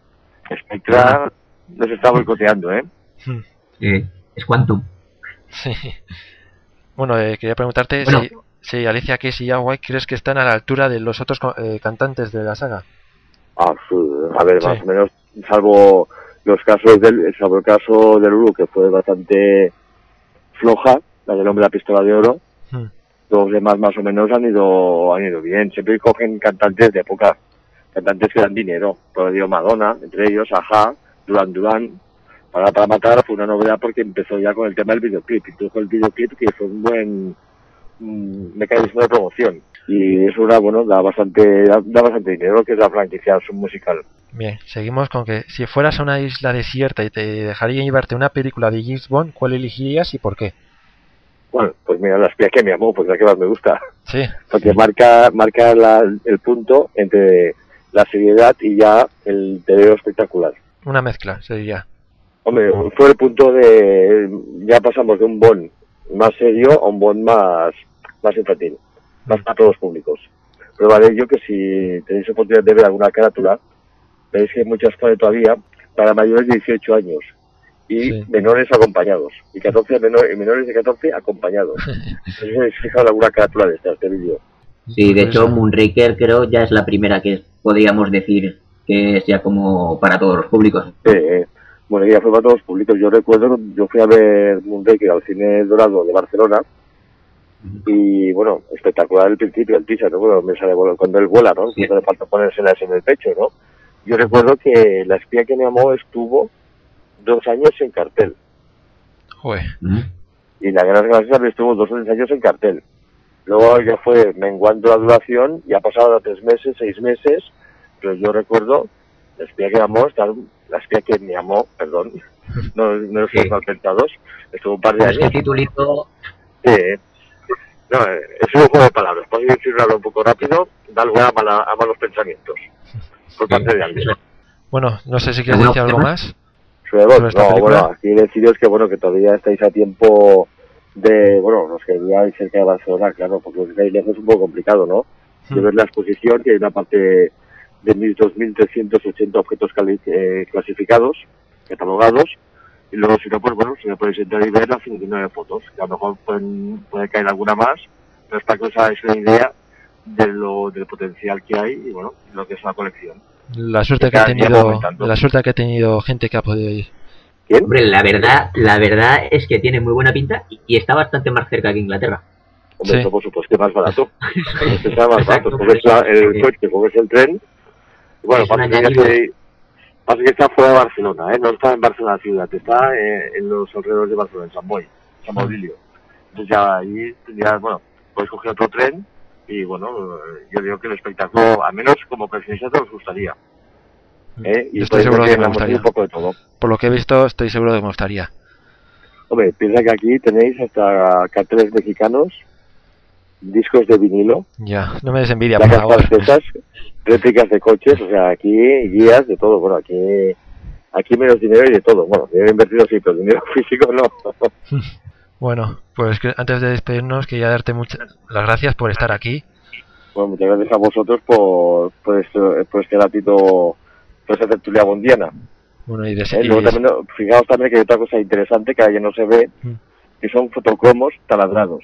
Spectra nos está boicoteando, ¿eh? Hmm. Eh, es Quantum. Sí. Bueno, eh, quería preguntarte Bueno. si, si Alicia Keys y White crees que están a la altura de los otros eh, cantantes de la saga. Ah, sí, a ver, Sí. más o menos, salvo los casos del, salvo el caso de Lulu, que fue bastante floja, la del hombre de la pistola de oro, Hmm. Los demás más o menos han ido, han ido bien. Siempre cogen cantantes de época, cantantes que dan dinero. Por dio Madonna, entre ellos, Aja, Duran Duran. Para, para matar fue una novedad porque empezó ya con el tema del videoclip. Introdujo el videoclip que fue un buen mecanismo de promoción. Y eso era, bueno, da bastante, da, da bastante dinero, que es la franquicia su musical. Bien, seguimos con que si fueras a una isla desierta y te dejarían llevarte una película de James ¿cuál elegirías y por qué? Bueno, pues mira, la espía que me amó, pues la que más me gusta. Sí, Porque marca, marca la- el punto entre la seriedad y ya el video espectacular. una mezcla sería. Hombre, fue el punto de, ya pasamos de un Bond más serio a un Bond más, más infantil, más para todos los públicos. Prueba de ello que si tenéis oportunidad de ver alguna carátula, veis que hay muchas pone todavía para mayores de 18 años y Sí. menores acompañados, y 14 menor- y menores de 14 acompañados. Fijado en alguna carátula de este, este vídeo. Sí, de hecho, Curioso. Moonraker creo ya es la primera que podríamos decir que sea como para todos los públicos. Eh, bueno, ya fue para todos los públicos. Yo recuerdo, yo fui a ver Moonraker al cine dorado de Barcelona y bueno, espectacular el principio, el teaser, ¿no? Bueno, me sale, bueno, cuando él vuela, ¿no? Sí. No le falta ponérselas en el pecho, ¿no? Yo recuerdo que La espía que me amó estuvo dos años en cartel Joder, Mm. y La Guerra de las Galaxias estuvo dos o tres años en cartel. Luego ya fue menguando la duración y ha pasado a tres meses, seis meses, pero yo recuerdo La espía que amó, La espía que me amó, perdón, no, no los Sí. mal pensados, estuvo un par de Este años. titulito, Sí. No, es un juego de palabras. Puedo decirlo un poco rápido, da lugar a, mala- a malos pensamientos. Por parte de alguien. bueno, no sé si quieres ¿Alguno decir algo más. Suevos, ¿Sobre esta no, bueno, aquí deciros que bueno, que todavía estáis a tiempo de, bueno, los que viváis cerca de Barcelona, claro, porque los que estáis lejos es un poco complicado, ¿no? De Hmm. ver la exposición, que hay una parte de 2.380 objetos cali- eh, clasificados, catalogados, y luego si no, pues bueno, si no podéis entrar y ver las 59 fotos, que a lo mejor pueden, puede caer alguna más, pero es que os hagáis una idea de lo, del potencial que hay y bueno, lo que es una colección. La suerte que ha tenido, la suerte que ha tenido gente que ha podido ir. ¿Quién? hombre, la verdad, la verdad es que tiene muy buena pinta y, y está bastante más cerca que Inglaterra. Hombre, Sí. eso por supuesto que más barato. Será más barato, coges el sí. coche, coges el tren. Y bueno, Es pasa que, pasa está fuera de Barcelona, ¿eh? no está en Barcelona ciudad, está eh, en los alrededores de Barcelona, en San Boy, San Mm. Baudilio. Entonces ya ahí tendrías, bueno, puedes coger otro tren y bueno, eh, yo digo que el espectáculo, al menos como pensionista, os gustaría. ¿eh? Y estoy seguro de que me gustaría. un poco de todo. Por lo que he visto, estoy seguro de que me gustaría. Hombre, piensa que aquí tenéis hasta carteles mexicanos, discos de vinilo, Ya, no me des envidia, por favor. réplicas de coches, o sea, aquí guías de todo, bueno, aquí aquí menos dinero y de todo, bueno, dinero invertido sí, pero dinero físico no. Bueno, pues que antes de despedirnos, quería darte muchas las gracias por estar aquí. Bueno, muchas gracias a vosotros por, por, este, por este ratito, por esta tertulia bondiana. Bueno, y, de, ¿eh? y Luego de- también, no, fijaos también que hay otra cosa interesante que ya no se ve, Mm. que son fotocromos taladrados.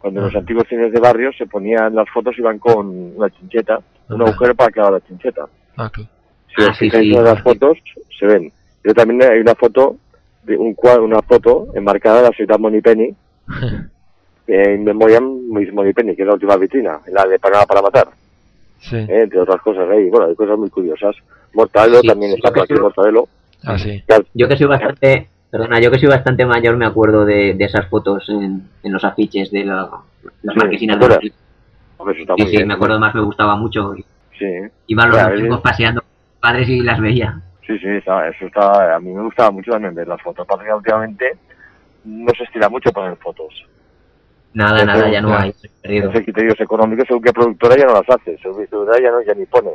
Cuando en los Ah. antiguos cines de barrio se ponían las fotos iban con una chincheta, un agujero para clavar la chincheta. Ah, claro. Si Ah, os sí, sí. en las fotos, se ven. Pero también hay una foto, un cuadro, una foto enmarcada de la ciudad Monipenny, eh, In Memoriam Miss Moneypenny, que es la última vitrina, la de Panamá para matar, Sí. eh, entre otras cosas. ¿eh? Y bueno, hay cosas muy curiosas. Mortadelo Sí, también sí, está por aquí, Mortadelo. Ah, sí. Yo que soy bastante, perdona, yo que soy bastante mayor me acuerdo de, de esas fotos en, en los afiches de la- las Sí, marquesinas ¿te de los? Hombre, eso está Sí, muy sí, bien. me acuerdo más, me gustaba mucho. Sí, Iban los Claro, chicos eh. paseando padres y las veía. Sí, sí, está- eso está, a mí me gustaba mucho también ver las fotos. Pasa que últimamente no se estira mucho poner fotos. Nada, nada, ya no hay. perdido. Ese criterios económicos, según qué productora ya no las hace, según qué productora ya, no, ya ni pone.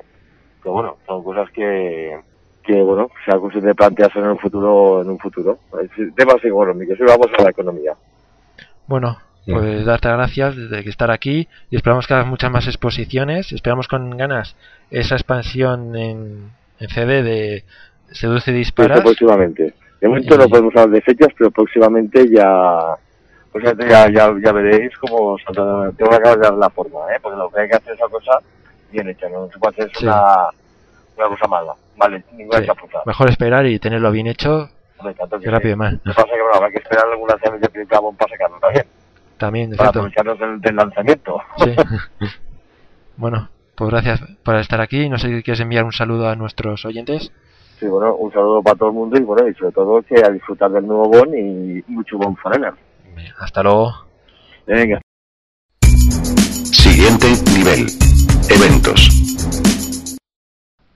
Pero bueno, son cosas que, que bueno, sea cuestión de plantearse en un futuro, en un futuro. Es temas económicos, y vamos a la economía. Bueno, pues darte las gracias de que estar aquí y esperamos que hagas muchas más exposiciones. Esperamos con ganas esa expansión en, en CD de Seduce y próximamente. De momento no podemos hablar de fechas, pero próximamente ya, pues ya, ya, ya, veréis cómo. Tengo que acabar de dar la forma, ¿eh? Porque lo que hay que hacer es esa cosa bien hecha, no se puede hacer Sí. una, una cosa mala. Vale, ninguna Sí. Mejor esperar y tenerlo bien hecho encanta que rápido más. Lo que pasa es que bueno, habrá que esperar algún lanzamiento de Carbon para sacarlo también, También, para aprovecharnos del, del lanzamiento. Sí. bueno, pues gracias por estar aquí. No sé si quieres enviar un saludo a nuestros oyentes. Sí, bueno, un saludo para todo el mundo y bueno, y sobre todo que a disfrutar del nuevo Bon y mucho Bon Forever. Hasta luego. Venga. Siguiente nivel. Eventos.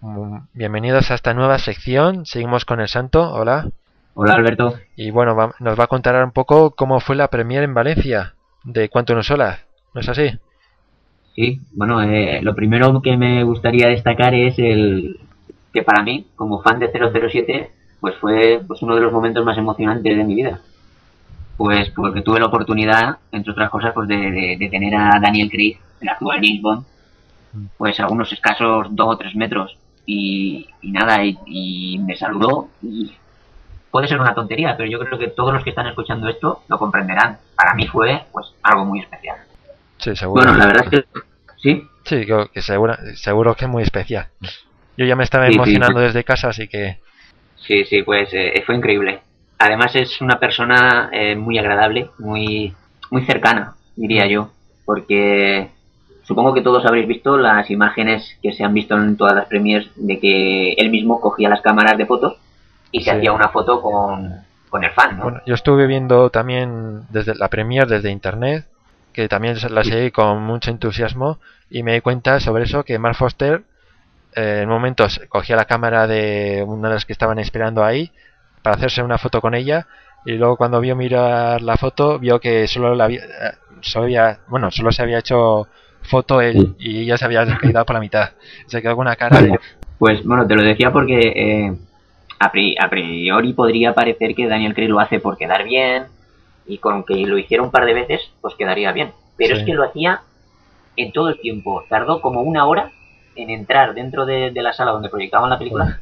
Mm, Bienvenidos a esta nueva sección. Seguimos con el santo. Hola. Hola Alberto. Y bueno, va- nos va a contar un poco cómo fue la premier en Valencia de Quantum Solar. ¿No es así? Sí, bueno, eh, lo primero que me gustaría destacar es el que para mí, como fan de 007, pues fue pues uno de los momentos más emocionantes de mi vida. Pues porque tuve la oportunidad, entre otras cosas, pues de, de- tener a Daniel Craig, el actual James Bond, pues a unos escasos dos o tres metros. Y, y nada, y, y me saludó. Y puede ser una tontería, pero yo creo que todos los que están escuchando esto lo comprenderán. Para mí fue pues algo muy especial. Sí, seguro. Bueno, la verdad es que sí, Sí, que, que seguro, seguro que es muy especial. Yo ya me estaba Sí, sí. emocionando desde casa, así que Sí, sí, pues eh, fue increíble. Además es una persona eh, muy agradable, muy, muy cercana, diría yo, porque supongo que todos habréis visto las imágenes que se han visto en todas las premiers de que él mismo cogía las cámaras de fotos y se Sí. hacía una foto con, con el fan, ¿no? Bueno, yo estuve viendo también desde la premier desde internet, que también la seguí con mucho entusiasmo y me di cuenta sobre eso que Mark Foster eh, en momentos cogía la cámara de una de las que estaban esperando ahí para hacerse una foto con ella y luego cuando vio mirar la foto vio que solo la había, eh, solo había- bueno solo se había hecho foto él y ella se había quedado por la mitad. Se quedó con una cara de- Pues bueno, te lo decía porque eh, a, pri- a priori podría parecer que Daniel Craig lo hace por quedar bien y con que lo hiciera un par de veces, pues quedaría bien. Pero Sí. es que lo hacía en todo el tiempo. Tardó como una hora en entrar dentro de, de la sala donde proyectaban la película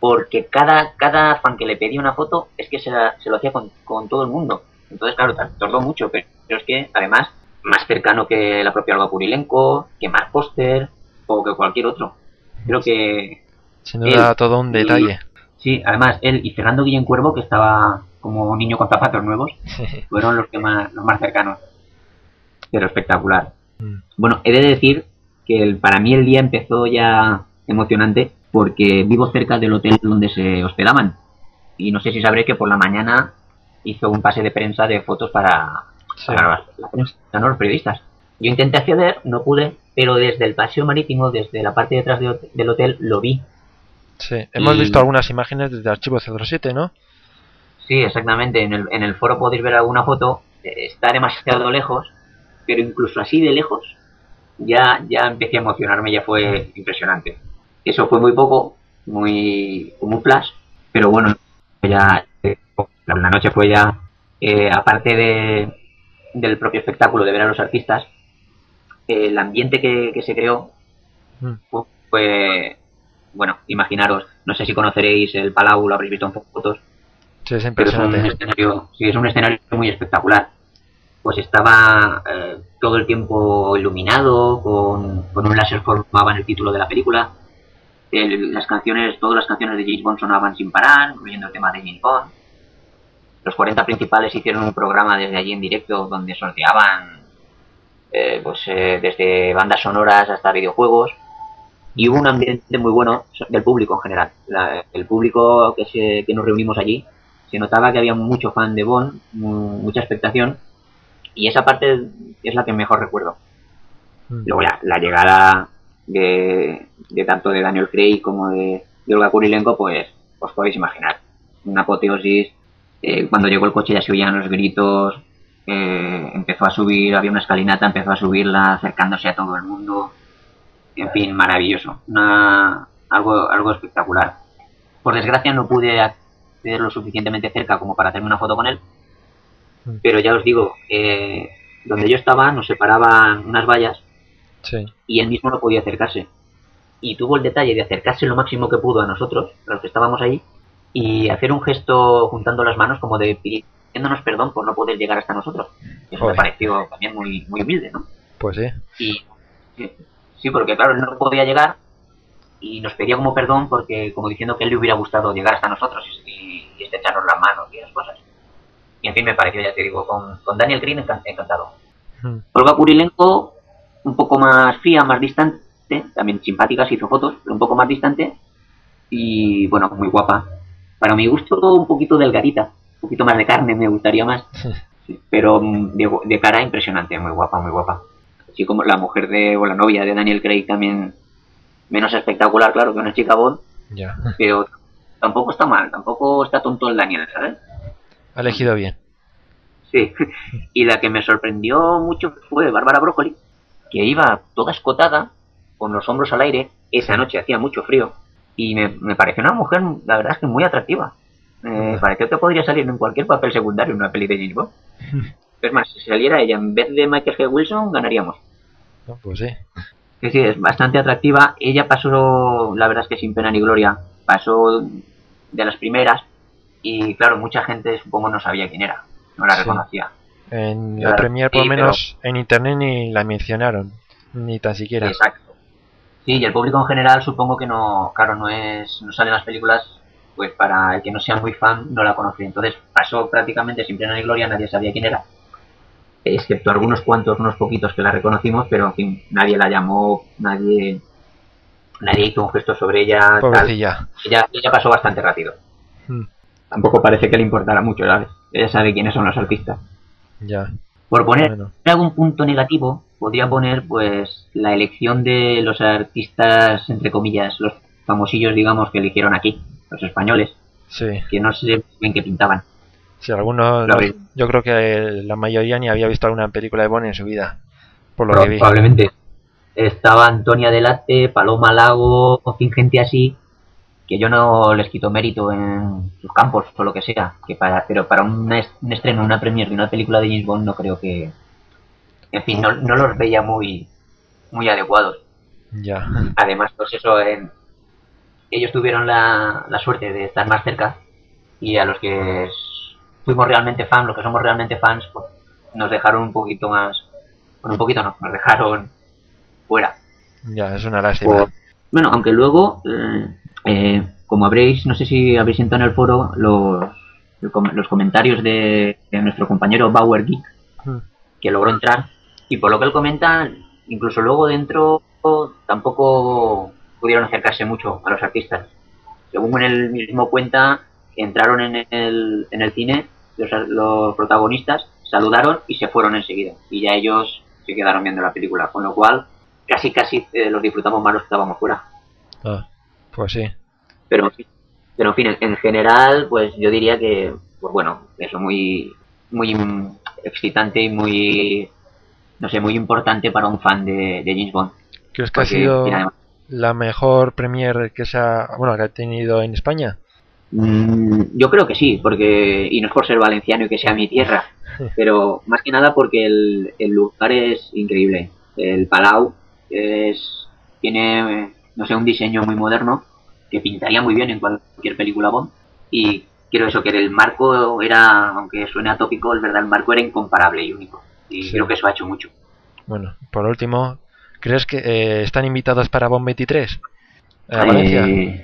porque cada, cada fan que le pedía una foto es que se, la- se lo hacía con, con todo el mundo. Entonces, claro, tar- tardó mucho, pero, pero es que además más cercano que la propia Alba Purilenko, que Mark Foster o que cualquier otro. Creo que sin duda Él. todo un Y- detalle Sí, además él y Fernando Guillén Cuervo, que estaba como un niño con zapatos nuevos, fueron los que más, los más cercanos. Pero espectacular. Mm. Bueno, he de decir que el- para mí el día empezó ya emocionante porque vivo cerca del hotel donde se hospedaban. Y no sé si sabréis que por la mañana hizo un pase de prensa de fotos para, Sí. para la, prensa, no los periodistas. Yo intenté acceder, no pude, pero desde el paseo marítimo, desde la parte de atrás de del hotel, lo vi Sí, hemos Y- visto algunas imágenes desde Archivo 07, ¿no? Sí, exactamente. En el, en el foro podéis ver alguna foto. eh, Está demasiado lejos, pero incluso así de lejos ya, ya empecé a emocionarme, ya fue impresionante. Eso fue muy poco, muy como un flash, pero bueno, ya eh, la noche fue ya, eh, aparte de, del propio espectáculo de ver a los artistas, eh, el ambiente que, que se creó Mm. fue, fue, bueno, imaginaros, no sé si conoceréis el Palau, lo habréis visto en fotos, Sí, es pero es un impresionante. escenario, sí, es un escenario muy espectacular. Pues estaba eh, todo el tiempo iluminado, con, con un láser formaban el título de la película. El- las canciones, todas las canciones de James Bond sonaban sin parar, incluyendo el tema de James Bond. los 40 principales hicieron un programa desde allí en directo donde sorteaban eh, pues eh, desde bandas sonoras hasta videojuegos y hubo un ambiente muy bueno del público en general. La- el público que, se, que nos reunimos allí se notaba que había mucho fan de Bond, mu- mucha expectación y esa parte es la que mejor recuerdo. Mm. Luego la, la llegada de, de tanto de Daniel Craig como de, de Olga Kurilenko, pues os podéis imaginar. Una apoteosis. eh, cuando llegó el coche ya se oían los gritos. eh, empezó a subir, había una escalinata, empezó a subirla acercándose a todo el mundo. En fin, maravilloso. Una, algo, algo espectacular. Por desgracia no pude acceder lo suficientemente cerca como para hacerme una foto con él. Mm. Pero ya os digo, eh, donde yo estaba nos separaban unas vallas Sí. y él mismo no podía acercarse. Y tuvo el detalle de acercarse lo máximo que pudo a nosotros, a los que estábamos ahí, y hacer un gesto juntando las manos como de pidiéndonos perdón por no poder llegar hasta nosotros. Eso Joder. me pareció también muy, muy humilde, ¿no? Pues sí. Y sí, porque claro, él no podía llegar y nos pedía como perdón porque como diciendo que él le hubiera gustado llegar hasta nosotros y, y estrecharnos las manos y esas cosas. Y en fin, me pareció, ya te digo, con, con Daniel Green encan- encantado. Mm. Olga Kurilenko, un poco más fría, más distante, también simpática, se hizo fotos, pero un poco más distante y bueno, muy guapa. Para mi gusto, un poquito delgadita, un poquito más de carne me gustaría más, pero mm, de, de cara impresionante, muy guapa, muy guapa. Así como la mujer de, o la novia de Daniel Craig también, menos espectacular, claro, que una chica Bond, Ya. pero tampoco está mal, tampoco está tonto el Daniel, ¿sabes? Ha elegido bien. Sí, y la que me sorprendió mucho fue Bárbara Broccoli, que iba toda escotada, con los hombros al aire, esa noche hacía mucho frío, y me, me pareció una mujer, la verdad es que muy atractiva. Me pareció que podría salir en cualquier papel secundario en una peli de James Bond. Es más, si saliera ella en vez de Michael G. Wilson, ganaríamos. No, Pues sí. Sí, sí, es bastante atractiva. Ella pasó, la verdad es que sin pena ni gloria, pasó de las primeras, y claro, mucha gente supongo no sabía quién era, no la Sí. reconocía. En la Claro, Premiere, por sí, lo menos en internet, ni la mencionaron. Ni tan siquiera. Exacto. Sí, y el público en general supongo que no, claro, no es, no salen las películas, pues para el que no sea muy fan no la conoce. Entonces pasó prácticamente sin pena ni gloria, nadie sabía quién era. Excepto algunos cuantos, unos poquitos que la reconocimos, pero en fin, nadie la llamó, nadie, nadie hizo un gesto sobre ella. tal. Pobrecilla. Ella, ella pasó bastante rápido. Mm, Tampoco parece que le importara mucho, ¿sabes? Ella sabe quiénes son los artistas. Ya. Por poner Bueno. algún punto negativo, podría poner pues la elección de los artistas, entre comillas, los famosillos, digamos, que eligieron aquí, los españoles, Sí. que no sé bien qué pintaban. Sí, algunos. No- yo creo que la mayoría ni había visto alguna película de Bond en su vida. Por lo que vi. Probablemente. Estaba Antonia Delate, Paloma Lago, en fin, gente así, que yo no les quito mérito en sus campos o lo que sea, que para, pero para un, es- un estreno, una premiere de una película de James Bond no creo que... En fin, no, no los veía muy, muy adecuados. Ya. Además, pues eso, en- ellos tuvieron la, la suerte de estar más cerca y a los que fuimos realmente fans, los que somos realmente fans, pues nos dejaron un poquito más... Bueno, un poquito no, nos dejaron fuera. Ya, es una lástima. Bueno, aunque luego, eh, eh, como habréis, no sé si habréis entrado en el foro, los, los comentarios de, de nuestro compañero Bauer Geek, Mm, que logró entrar, y por lo que él comenta, incluso luego dentro tampoco pudieron acercarse mucho a los artistas. Según él mismo cuenta, entraron en el, en el cine los, los protagonistas, saludaron y se fueron enseguida. Y ya ellos se quedaron viendo la película, con lo cual casi casi eh, los disfrutamos más los que estábamos fuera. ah, pues sí. Pero, pero en fin, en, en general, pues yo diría que, pues bueno, eso muy, muy excitante y muy, no sé, muy importante para un fan de, de James Bond. ¿Crees que ha sido mira, la mejor premier que se ha, bueno, que ha tenido en España? Mm, yo creo que sí, porque, y no es por ser valenciano y que sea mi tierra, pero más que nada porque el, el lugar es increíble. El Palau es, tiene, no sé, un diseño muy moderno que pintaría muy bien en cualquier película Bond. Y quiero eso, que el marco era, aunque suene atópico, es verdad, el marco era incomparable y único. Y Sí. creo que eso ha hecho mucho. Bueno, por último, ¿crees que eh, están invitados para Bond 23? ¿A Valencia? Eh,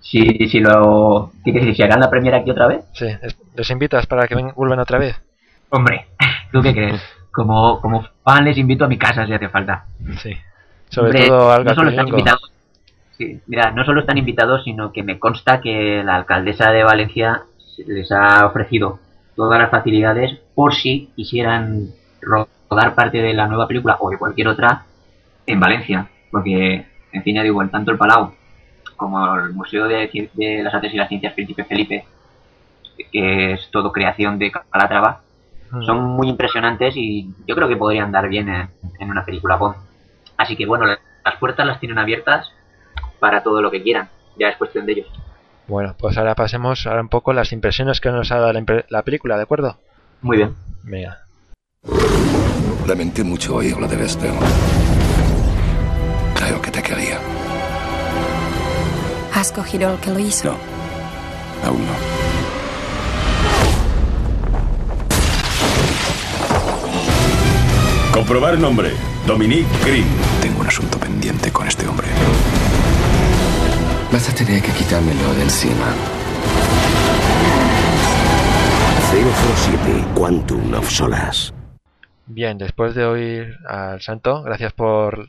Si, si lo... ¿Si harán la primera aquí otra vez? Sí, es- ¿les invitas para que vuelvan otra vez? Hombre, ¿tú qué crees? Como, como fan les invito a mi casa si hace falta. Sí. Sobre Hombre, todo Alga no solo están invitados. Sí, mira, no solo están invitados, sino que me consta que la alcaldesa de Valencia les ha ofrecido todas las facilidades por si quisieran rodar parte de la nueva película o de cualquier otra en Valencia. Porque, en fin, ya digo, tanto el Palau como el Museo de, de las Artes y las Ciencias Príncipe Felipe, que es todo creación de Calatrava. Son muy impresionantes y yo creo que podrían dar bien en, en una película Bond. Así que bueno, la- las puertas las tienen abiertas para todo lo que quieran. Ya es cuestión de ellos. Bueno, pues ahora pasemos ahora un poco las impresiones que nos ha dado la, película, ¿de acuerdo? Muy bien. Venga. Lamenté mucho oír lo de Vesper. Creo que te quería. ¿Has cogido el que lo hizo? No. Aún no. Comprobar nombre. Dominique Green. Tengo un asunto pendiente con este hombre. Vas a tener que quitármelo de encima. 007 Quantum of Solace. Bien, después de oír al santo, gracias por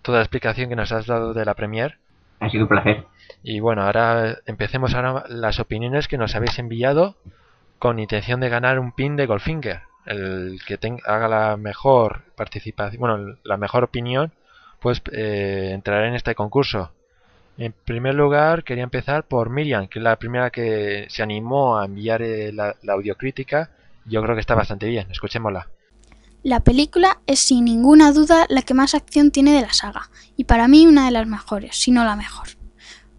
toda la explicación que nos has dado de la premier. Ha sido un placer. Y bueno, ahora empecemos ahora las opiniones que nos habéis enviado con intención de ganar un pin de Goldfinger. El que ten- haga la mejor participación, bueno, la mejor opinión, pues eh, entrará en este concurso. En primer lugar, quería empezar por Miriam, que es la primera que se animó a enviar eh, la, la audiocrítica. Yo creo que está bastante bien. Escuchémosla. La película es sin ninguna duda la que más acción tiene de la saga, y para mí una de las mejores, si no la mejor.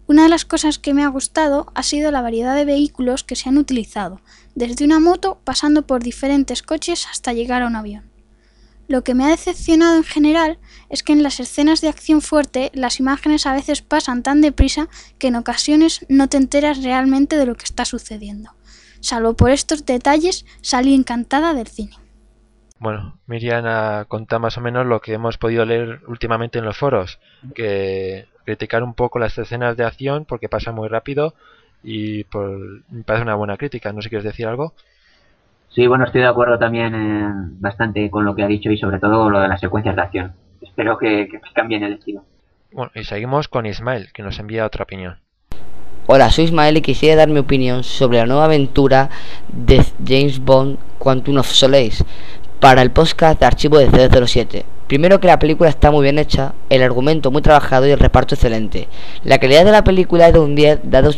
Una de las cosas que me ha gustado ha sido la variedad de vehículos que se han utilizado, desde una moto pasando por diferentes coches hasta llegar a un avión. Lo que me ha decepcionado en general es que en las escenas de acción fuerte las imágenes a veces pasan tan deprisa que en ocasiones no te enteras realmente de lo que está sucediendo. Salvo por estos detalles, salí encantada del cine. Bueno, Miriam contado más o menos lo que hemos podido leer últimamente en los foros, que criticar un poco las escenas de acción porque pasa muy rápido y por, me parece una buena crítica. No sé si quieres decir algo. Sí, bueno, estoy de acuerdo también eh, bastante con lo que ha dicho y sobre todo lo de las secuencias de acción. Espero que, que cambien el estilo. Bueno, y seguimos con Ismael, que nos envía otra opinión. Hola, soy Ismael y quisiera dar mi opinión sobre la nueva aventura de James Bond Quantum of Solace para el podcast de archivo de 007. Primero que la película está muy bien hecha, el argumento muy trabajado y el reparto excelente. La calidad de la película es de un 10 dado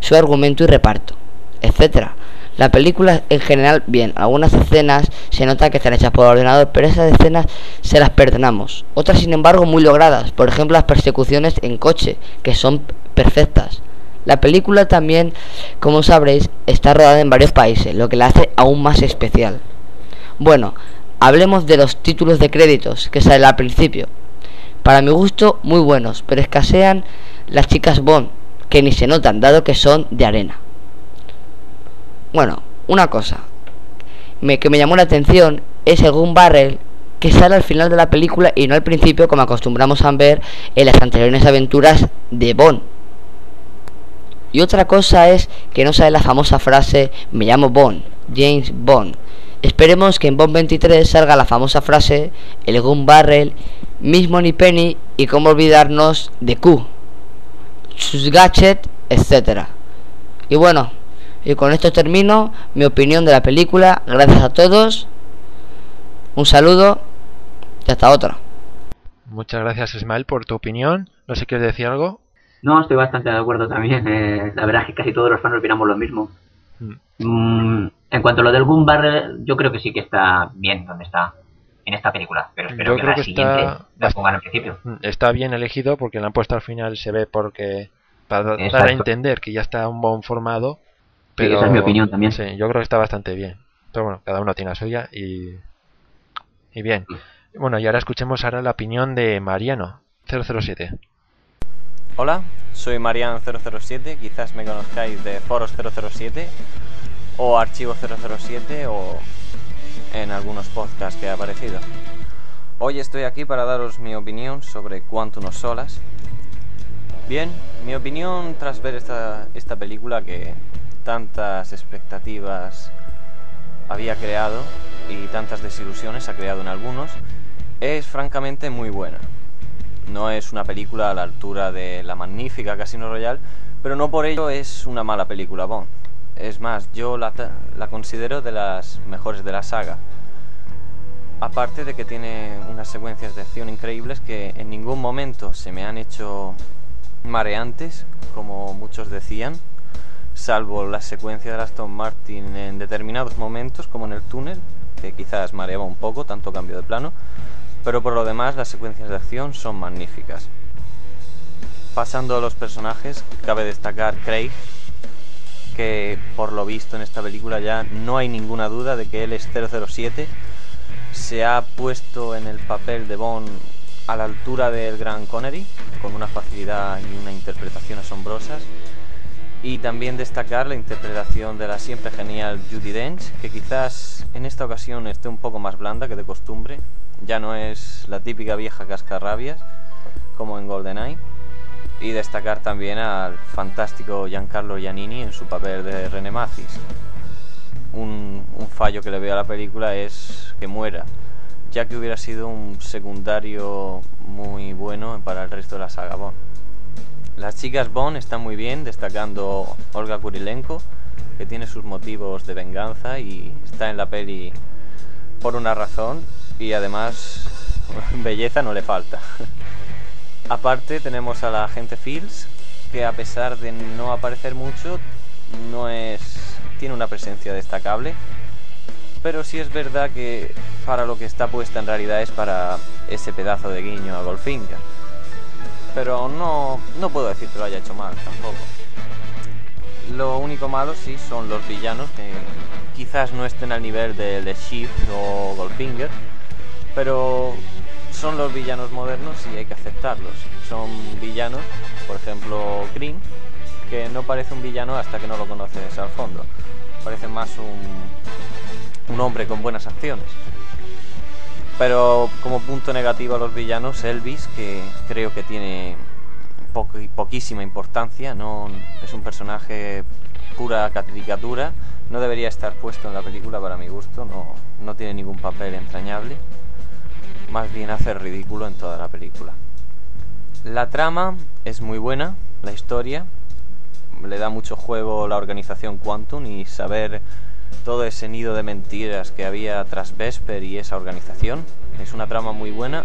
su argumento y reparto, etcétera. La película en general bien, algunas escenas se nota que están hechas por ordenador, pero esas escenas se las perdonamos. Otras sin embargo muy logradas, por ejemplo las persecuciones en coche, que son perfectas. La película también, como sabréis, está rodada en varios países, lo que la hace aún más especial. Bueno, hablemos de los títulos de créditos que salen al principio. Para mi gusto, muy buenos, pero escasean las chicas Bond, que ni se notan, dado que son de arena. Bueno, una cosa me, que me llamó la atención es el Gun Barrel que sale al final de la película y no al principio como acostumbramos a ver en las anteriores aventuras de Bond. Y otra cosa es que no sale la famosa frase me llamo Bond, James Bond. Esperemos que en Bond 23 salga la famosa frase el Gun Barrel, mismo ni Penny y cómo olvidarnos de Q, sus gadgets, etc. Y bueno, y con esto termino mi opinión de la película. Gracias a todos. Un saludo y hasta otra. Muchas gracias Ismael por tu opinión. No sé si quieres decir algo. No, estoy bastante de acuerdo también. Eh, la verdad es que casi todos los fans opinamos lo mismo. Mm, en cuanto a lo del Barrel, yo creo que sí que está bien donde está en esta película. Pero espero Yo que creo la que siguiente está la pongan al principio. Está bien elegido porque la han puesto al final, se ve porque para dar a entender que ya está un buen formado. Sí, Pero esa es mi opinión también. Sí, yo creo que está bastante bien. Pero bueno, cada uno tiene la suya y, y bien. Bueno, y ahora escuchemos ahora la opinión de Mariano, 007. Hola, soy Marian007, quizás me conozcáis de Foros 007 o Archivo 007 o en algunos podcasts que he aparecido. Hoy estoy aquí para daros mi opinión sobre Quantum of Solace. Bien, mi opinión tras ver esta, esta película que tantas expectativas había creado y tantas desilusiones ha creado en algunos, es francamente muy buena. No es una película a la altura de la magnífica Casino Royale, pero no por ello es una mala película Bond. Es más, yo la, la considero de las mejores de la saga. Aparte de que tiene unas secuencias de acción increíbles que en ningún momento se me han hecho mareantes, como muchos decían, salvo la secuencia de Aston Martin en determinados momentos, como en el túnel, que quizás mareaba un poco, tanto cambio de plano, pero por lo demás las secuencias de acción son magníficas. Pasando a los personajes, cabe destacar Craig, que por lo visto en esta película ya no hay ninguna duda de que él es 007, se ha puesto en el papel de Bond a la altura del gran Connery, con una facilidad y una interpretación asombrosas. Y también destacar la interpretación de la siempre genial Judy Dench, que quizás en esta ocasión esté un poco más blanda que de costumbre. Ya no es la típica vieja cascarrabias como en GoldenEye. Y destacar también al fantástico Giancarlo Giannini en su papel de René Macis. Un, fallo que le veo a la película es que muera, ya que hubiera sido un secundario muy bueno para el resto de la saga Bond. Las chicas Bond están muy bien, destacando Olga Kurilenko, que tiene sus motivos de venganza y está en la peli por una razón y además belleza no le falta. Aparte tenemos a la agente Fields, que a pesar de no aparecer mucho, no es tiene una presencia destacable, pero sí es verdad que para lo que está puesta en realidad es para ese pedazo de guiño a Goldfinger pero no, no puedo decir que lo haya hecho mal tampoco. Lo único malo sí son los villanos que quizás no estén al nivel de, de Shift o Goldfinger, pero son los villanos modernos y hay que aceptarlos. Son villanos, por ejemplo, Green, que no parece un villano hasta que no lo conoces al fondo. Parece más un, un hombre con buenas acciones. Pero como punto negativo a los villanos, Elvis, que creo que tiene poquísima importancia, no es un personaje pura caricatura, no debería estar puesto en la película para mi gusto, no, no tiene ningún papel entrañable, más bien hace ridículo en toda la película. La trama es muy buena, la historia, le da mucho juego la organización Quantum y saber todo ese nido de mentiras que había tras Vesper y esa organización. Es una trama muy buena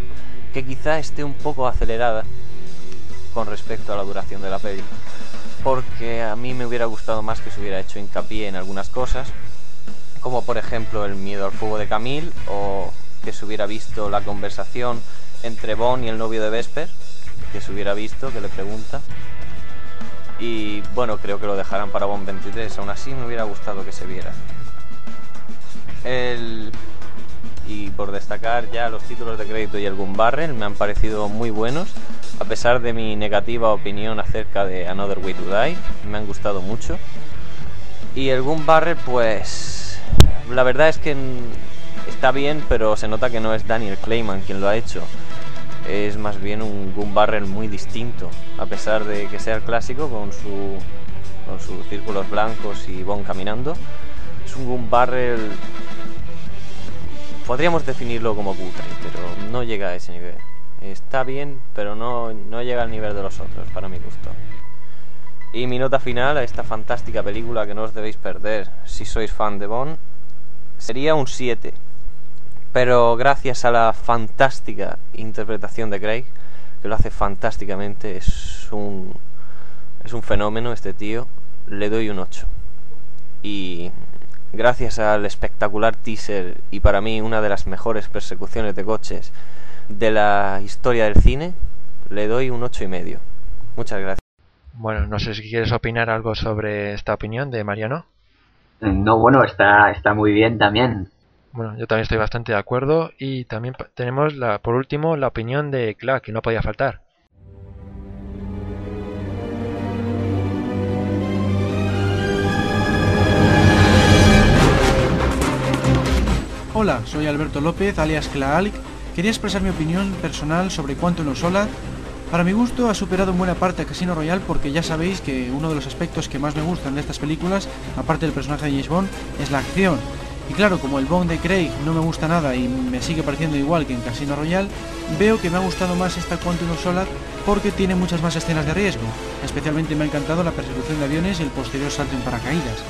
que quizá esté un poco acelerada con respecto a la duración de la peli. Porque a mí me hubiera gustado más que se hubiera hecho hincapié en algunas cosas, como por ejemplo el miedo al fuego de Camille o que se hubiera visto la conversación entre Bond y el novio de Vesper, que se hubiera visto, que le pregunta. Y bueno, creo que lo dejarán para Bond 23, aún así me hubiera gustado que se viera. El... Y por destacar ya los títulos de crédito y el Gun Barrel me han parecido muy buenos, a pesar de mi negativa opinión acerca de Another Way to Die, me han gustado mucho. Y el Gun Barrel, pues la verdad es que está bien, pero se nota que no es Daniel Clayman quien lo ha hecho. Es más bien un Gun Barrel muy distinto, a pesar de que sea el clásico con, su, con sus círculos blancos y Bon caminando. Es un Gun Barrel podríamos definirlo como cutre, pero no llega a ese nivel. Está bien, pero no, llega al nivel de los otros, para mi gusto. Y mi nota final a esta fantástica película que no os debéis perder si sois fan de Bond sería un 7. Pero gracias a la fantástica interpretación de Craig, que lo hace fantásticamente, es un, es un fenómeno este tío, le doy un 8. Y gracias al espectacular teaser y para mí una de las mejores persecuciones de coches de la historia del cine, le doy un ocho y medio. Muchas gracias. Bueno, no sé si quieres opinar algo sobre esta opinión de Mariano. No, bueno, está, está muy bien también. Bueno, yo también estoy bastante de acuerdo y también tenemos la, por último la opinión de Clark, que no podía faltar. Hola, soy Alberto López, alias Klaalik. Quería expresar mi opinión personal sobre Quantum of Solar Para mi gusto ha superado en buena parte a Casino Royale porque ya sabéis que uno de los aspectos que más me gustan de estas películas, aparte del personaje de James Bond, es la acción. Y claro, como el Bond de Craig no me gusta nada y me sigue pareciendo igual que en Casino Royale, veo que me ha gustado más esta Quantum of Solar porque tiene muchas más escenas de riesgo. Especialmente me ha encantado la persecución de aviones y el posterior salto en paracaídas.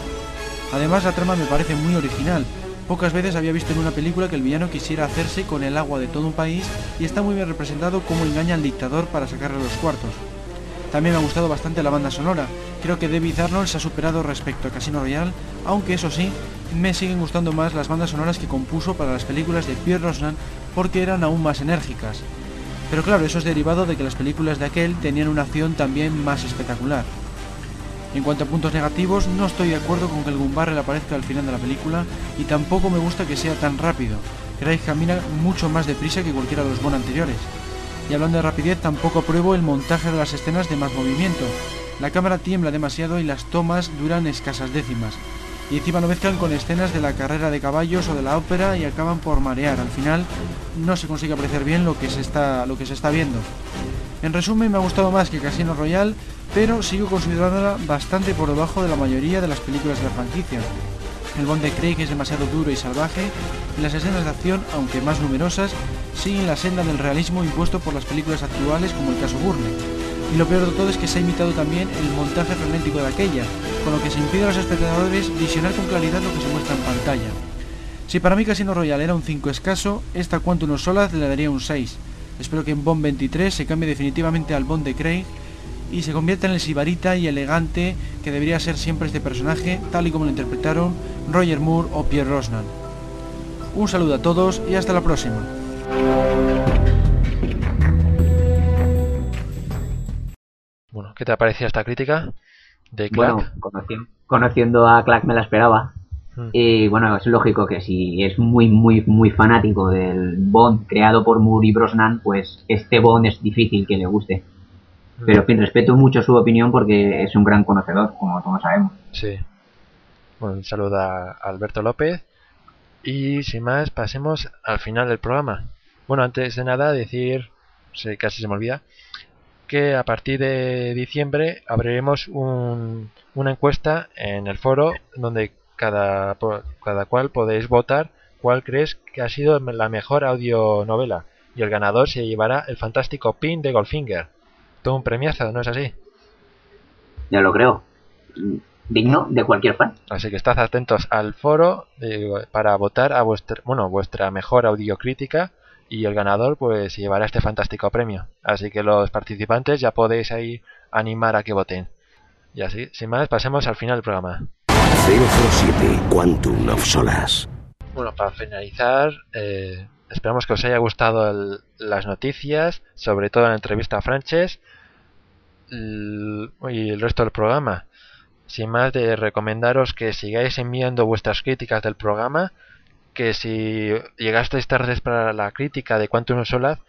Además la trama me parece muy original. Pocas veces había visto en una película que el villano quisiera hacerse con el agua de todo un país y está muy bien representado cómo engaña al dictador para sacarle los cuartos. También me ha gustado bastante la banda sonora. Creo que David Arnold se ha superado respecto a Casino Royale, aunque eso sí, me siguen gustando más las bandas sonoras que compuso para las películas de Pierre Rosnan porque eran aún más enérgicas. Pero claro, eso es derivado de que las películas de aquel tenían una acción también más espectacular. En cuanto a puntos negativos, no estoy de acuerdo con que el Gumbarrel aparezca al final de la película y tampoco me gusta que sea tan rápido. Craig camina mucho más deprisa que cualquiera de los Bond anteriores. Y hablando de rapidez, tampoco apruebo el montaje de las escenas de más movimiento. La cámara tiembla demasiado y las tomas duran escasas décimas. Y encima lo mezclan con escenas de la carrera de caballos o de la ópera y acaban por marear. Al final no se consigue apreciar bien lo que se está, lo que se está viendo. En resumen, me ha gustado más que Casino Royale, pero sigo considerándola bastante por debajo de la mayoría de las películas de la franquicia. El Bond de Craig es demasiado duro y salvaje, y las escenas de acción, aunque más numerosas, siguen la senda del realismo impuesto por las películas actuales como el caso Burne. Y lo peor de todo es que se ha imitado también el montaje frenético de aquella, con lo que se impide a los espectadores visionar con claridad lo que se muestra en pantalla. Si para mí Casino Royale era un 5 escaso, esta Quantum Solas le daría un 6. Espero que en Bond 23 se cambie definitivamente al Bond de Craig y se convierta en el sibarita y elegante que debería ser siempre este personaje, tal y como lo interpretaron Roger Moore o Pierre Rosnan. Un saludo a todos y hasta la próxima. Bueno, ¿qué te ha parecido esta crítica de Clark? Bueno, conociendo, conociendo a Clark me la esperaba. Mm. Y bueno, es lógico que si es muy, muy, muy fanático del Bond creado por Moore y Brosnan, pues este Bond es difícil que le guste. Mm. Pero en fin, respeto mucho su opinión porque es un gran conocedor, como todos sabemos. Sí. Bueno, un saludo a Alberto López. Y sin más, pasemos al final del programa. Bueno, antes de nada, decir, se, casi se me olvida, que a partir de diciembre abriremos un, una encuesta en el foro donde cada, cada cual podéis votar cuál crees que ha sido la mejor audionovela. Y el ganador se llevará el fantástico pin de Goldfinger. Todo un premiazo, ¿no es así? Ya lo creo. Digno de cualquier fan. Así que estad atentos al foro eh, para votar a vuestra, bueno, vuestra mejor audiocrítica y el ganador pues llevará este fantástico premio. Así que los participantes ya podéis ahí animar a que voten. Y así, sin más, pasemos al final del programa. 007 Quantum of Solace. Bueno, para finalizar, eh, esperamos que os haya gustado el- las noticias, sobre todo la entrevista a Frances y el resto del programa. Sin más de recomendaros que sigáis enviando vuestras críticas del programa, que si llegasteis tarde para la crítica de Quantum Solaz,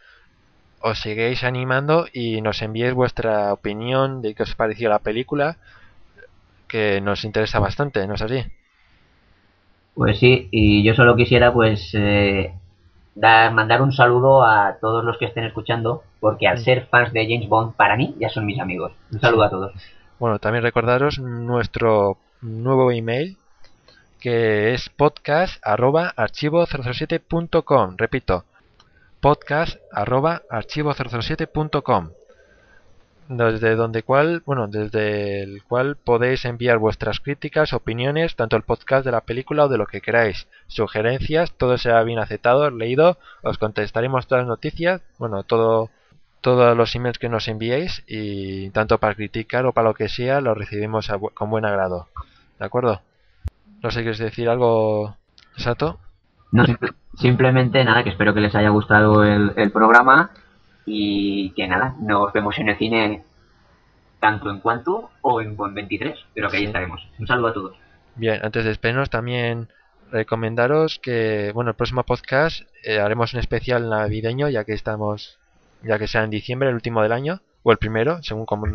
os sigáis animando y nos enviéis vuestra opinión de qué os pareció la película, que nos interesa bastante, ¿no es así? Pues sí, y yo solo quisiera pues eh, dar, mandar un saludo a todos los que estén escuchando, porque al ser fans de James Bond, para mí ya son mis amigos. Un saludo a todos. Bueno, también recordaros nuestro nuevo email que es podcast arroba archivo 007.com. Repito, podcast arroba archivo 007.com. Desde donde cual, bueno, desde el cual podéis enviar vuestras críticas, opiniones, tanto el podcast de la película o de lo que queráis, sugerencias, todo será bien aceptado, leído, os contestaremos todas las noticias, bueno, todo todos los emails que nos enviéis y tanto para criticar o para lo que sea lo recibimos con buen agrado. ¿De acuerdo? No sé, ¿quieres decir algo, Sato? No, simple- simplemente nada, que espero que les haya gustado el programa y que nada, nos vemos en el cine tanto en Quantum o en Bond 23, pero que ahí estaremos. Un saludo a todos. Bien, antes de despedirnos también recomendaros que, bueno, el próximo podcast eh, haremos un especial navideño ya que estamos, ya que sea en diciembre, el último del año, o el primero, según como,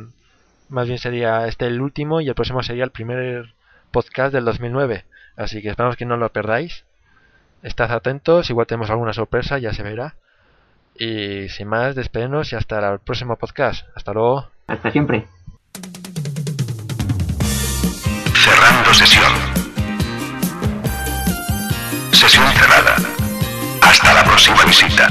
más bien sería este el último y el próximo sería el primer podcast del 2009. Así que esperamos que no lo perdáis. Estad atentos, igual tenemos alguna sorpresa, ya se verá. Y sin más, despedirnos y hasta el próximo podcast. Hasta luego. Hasta siempre. Cerrando sesión. Sesión cerrada. Hasta la próxima visita.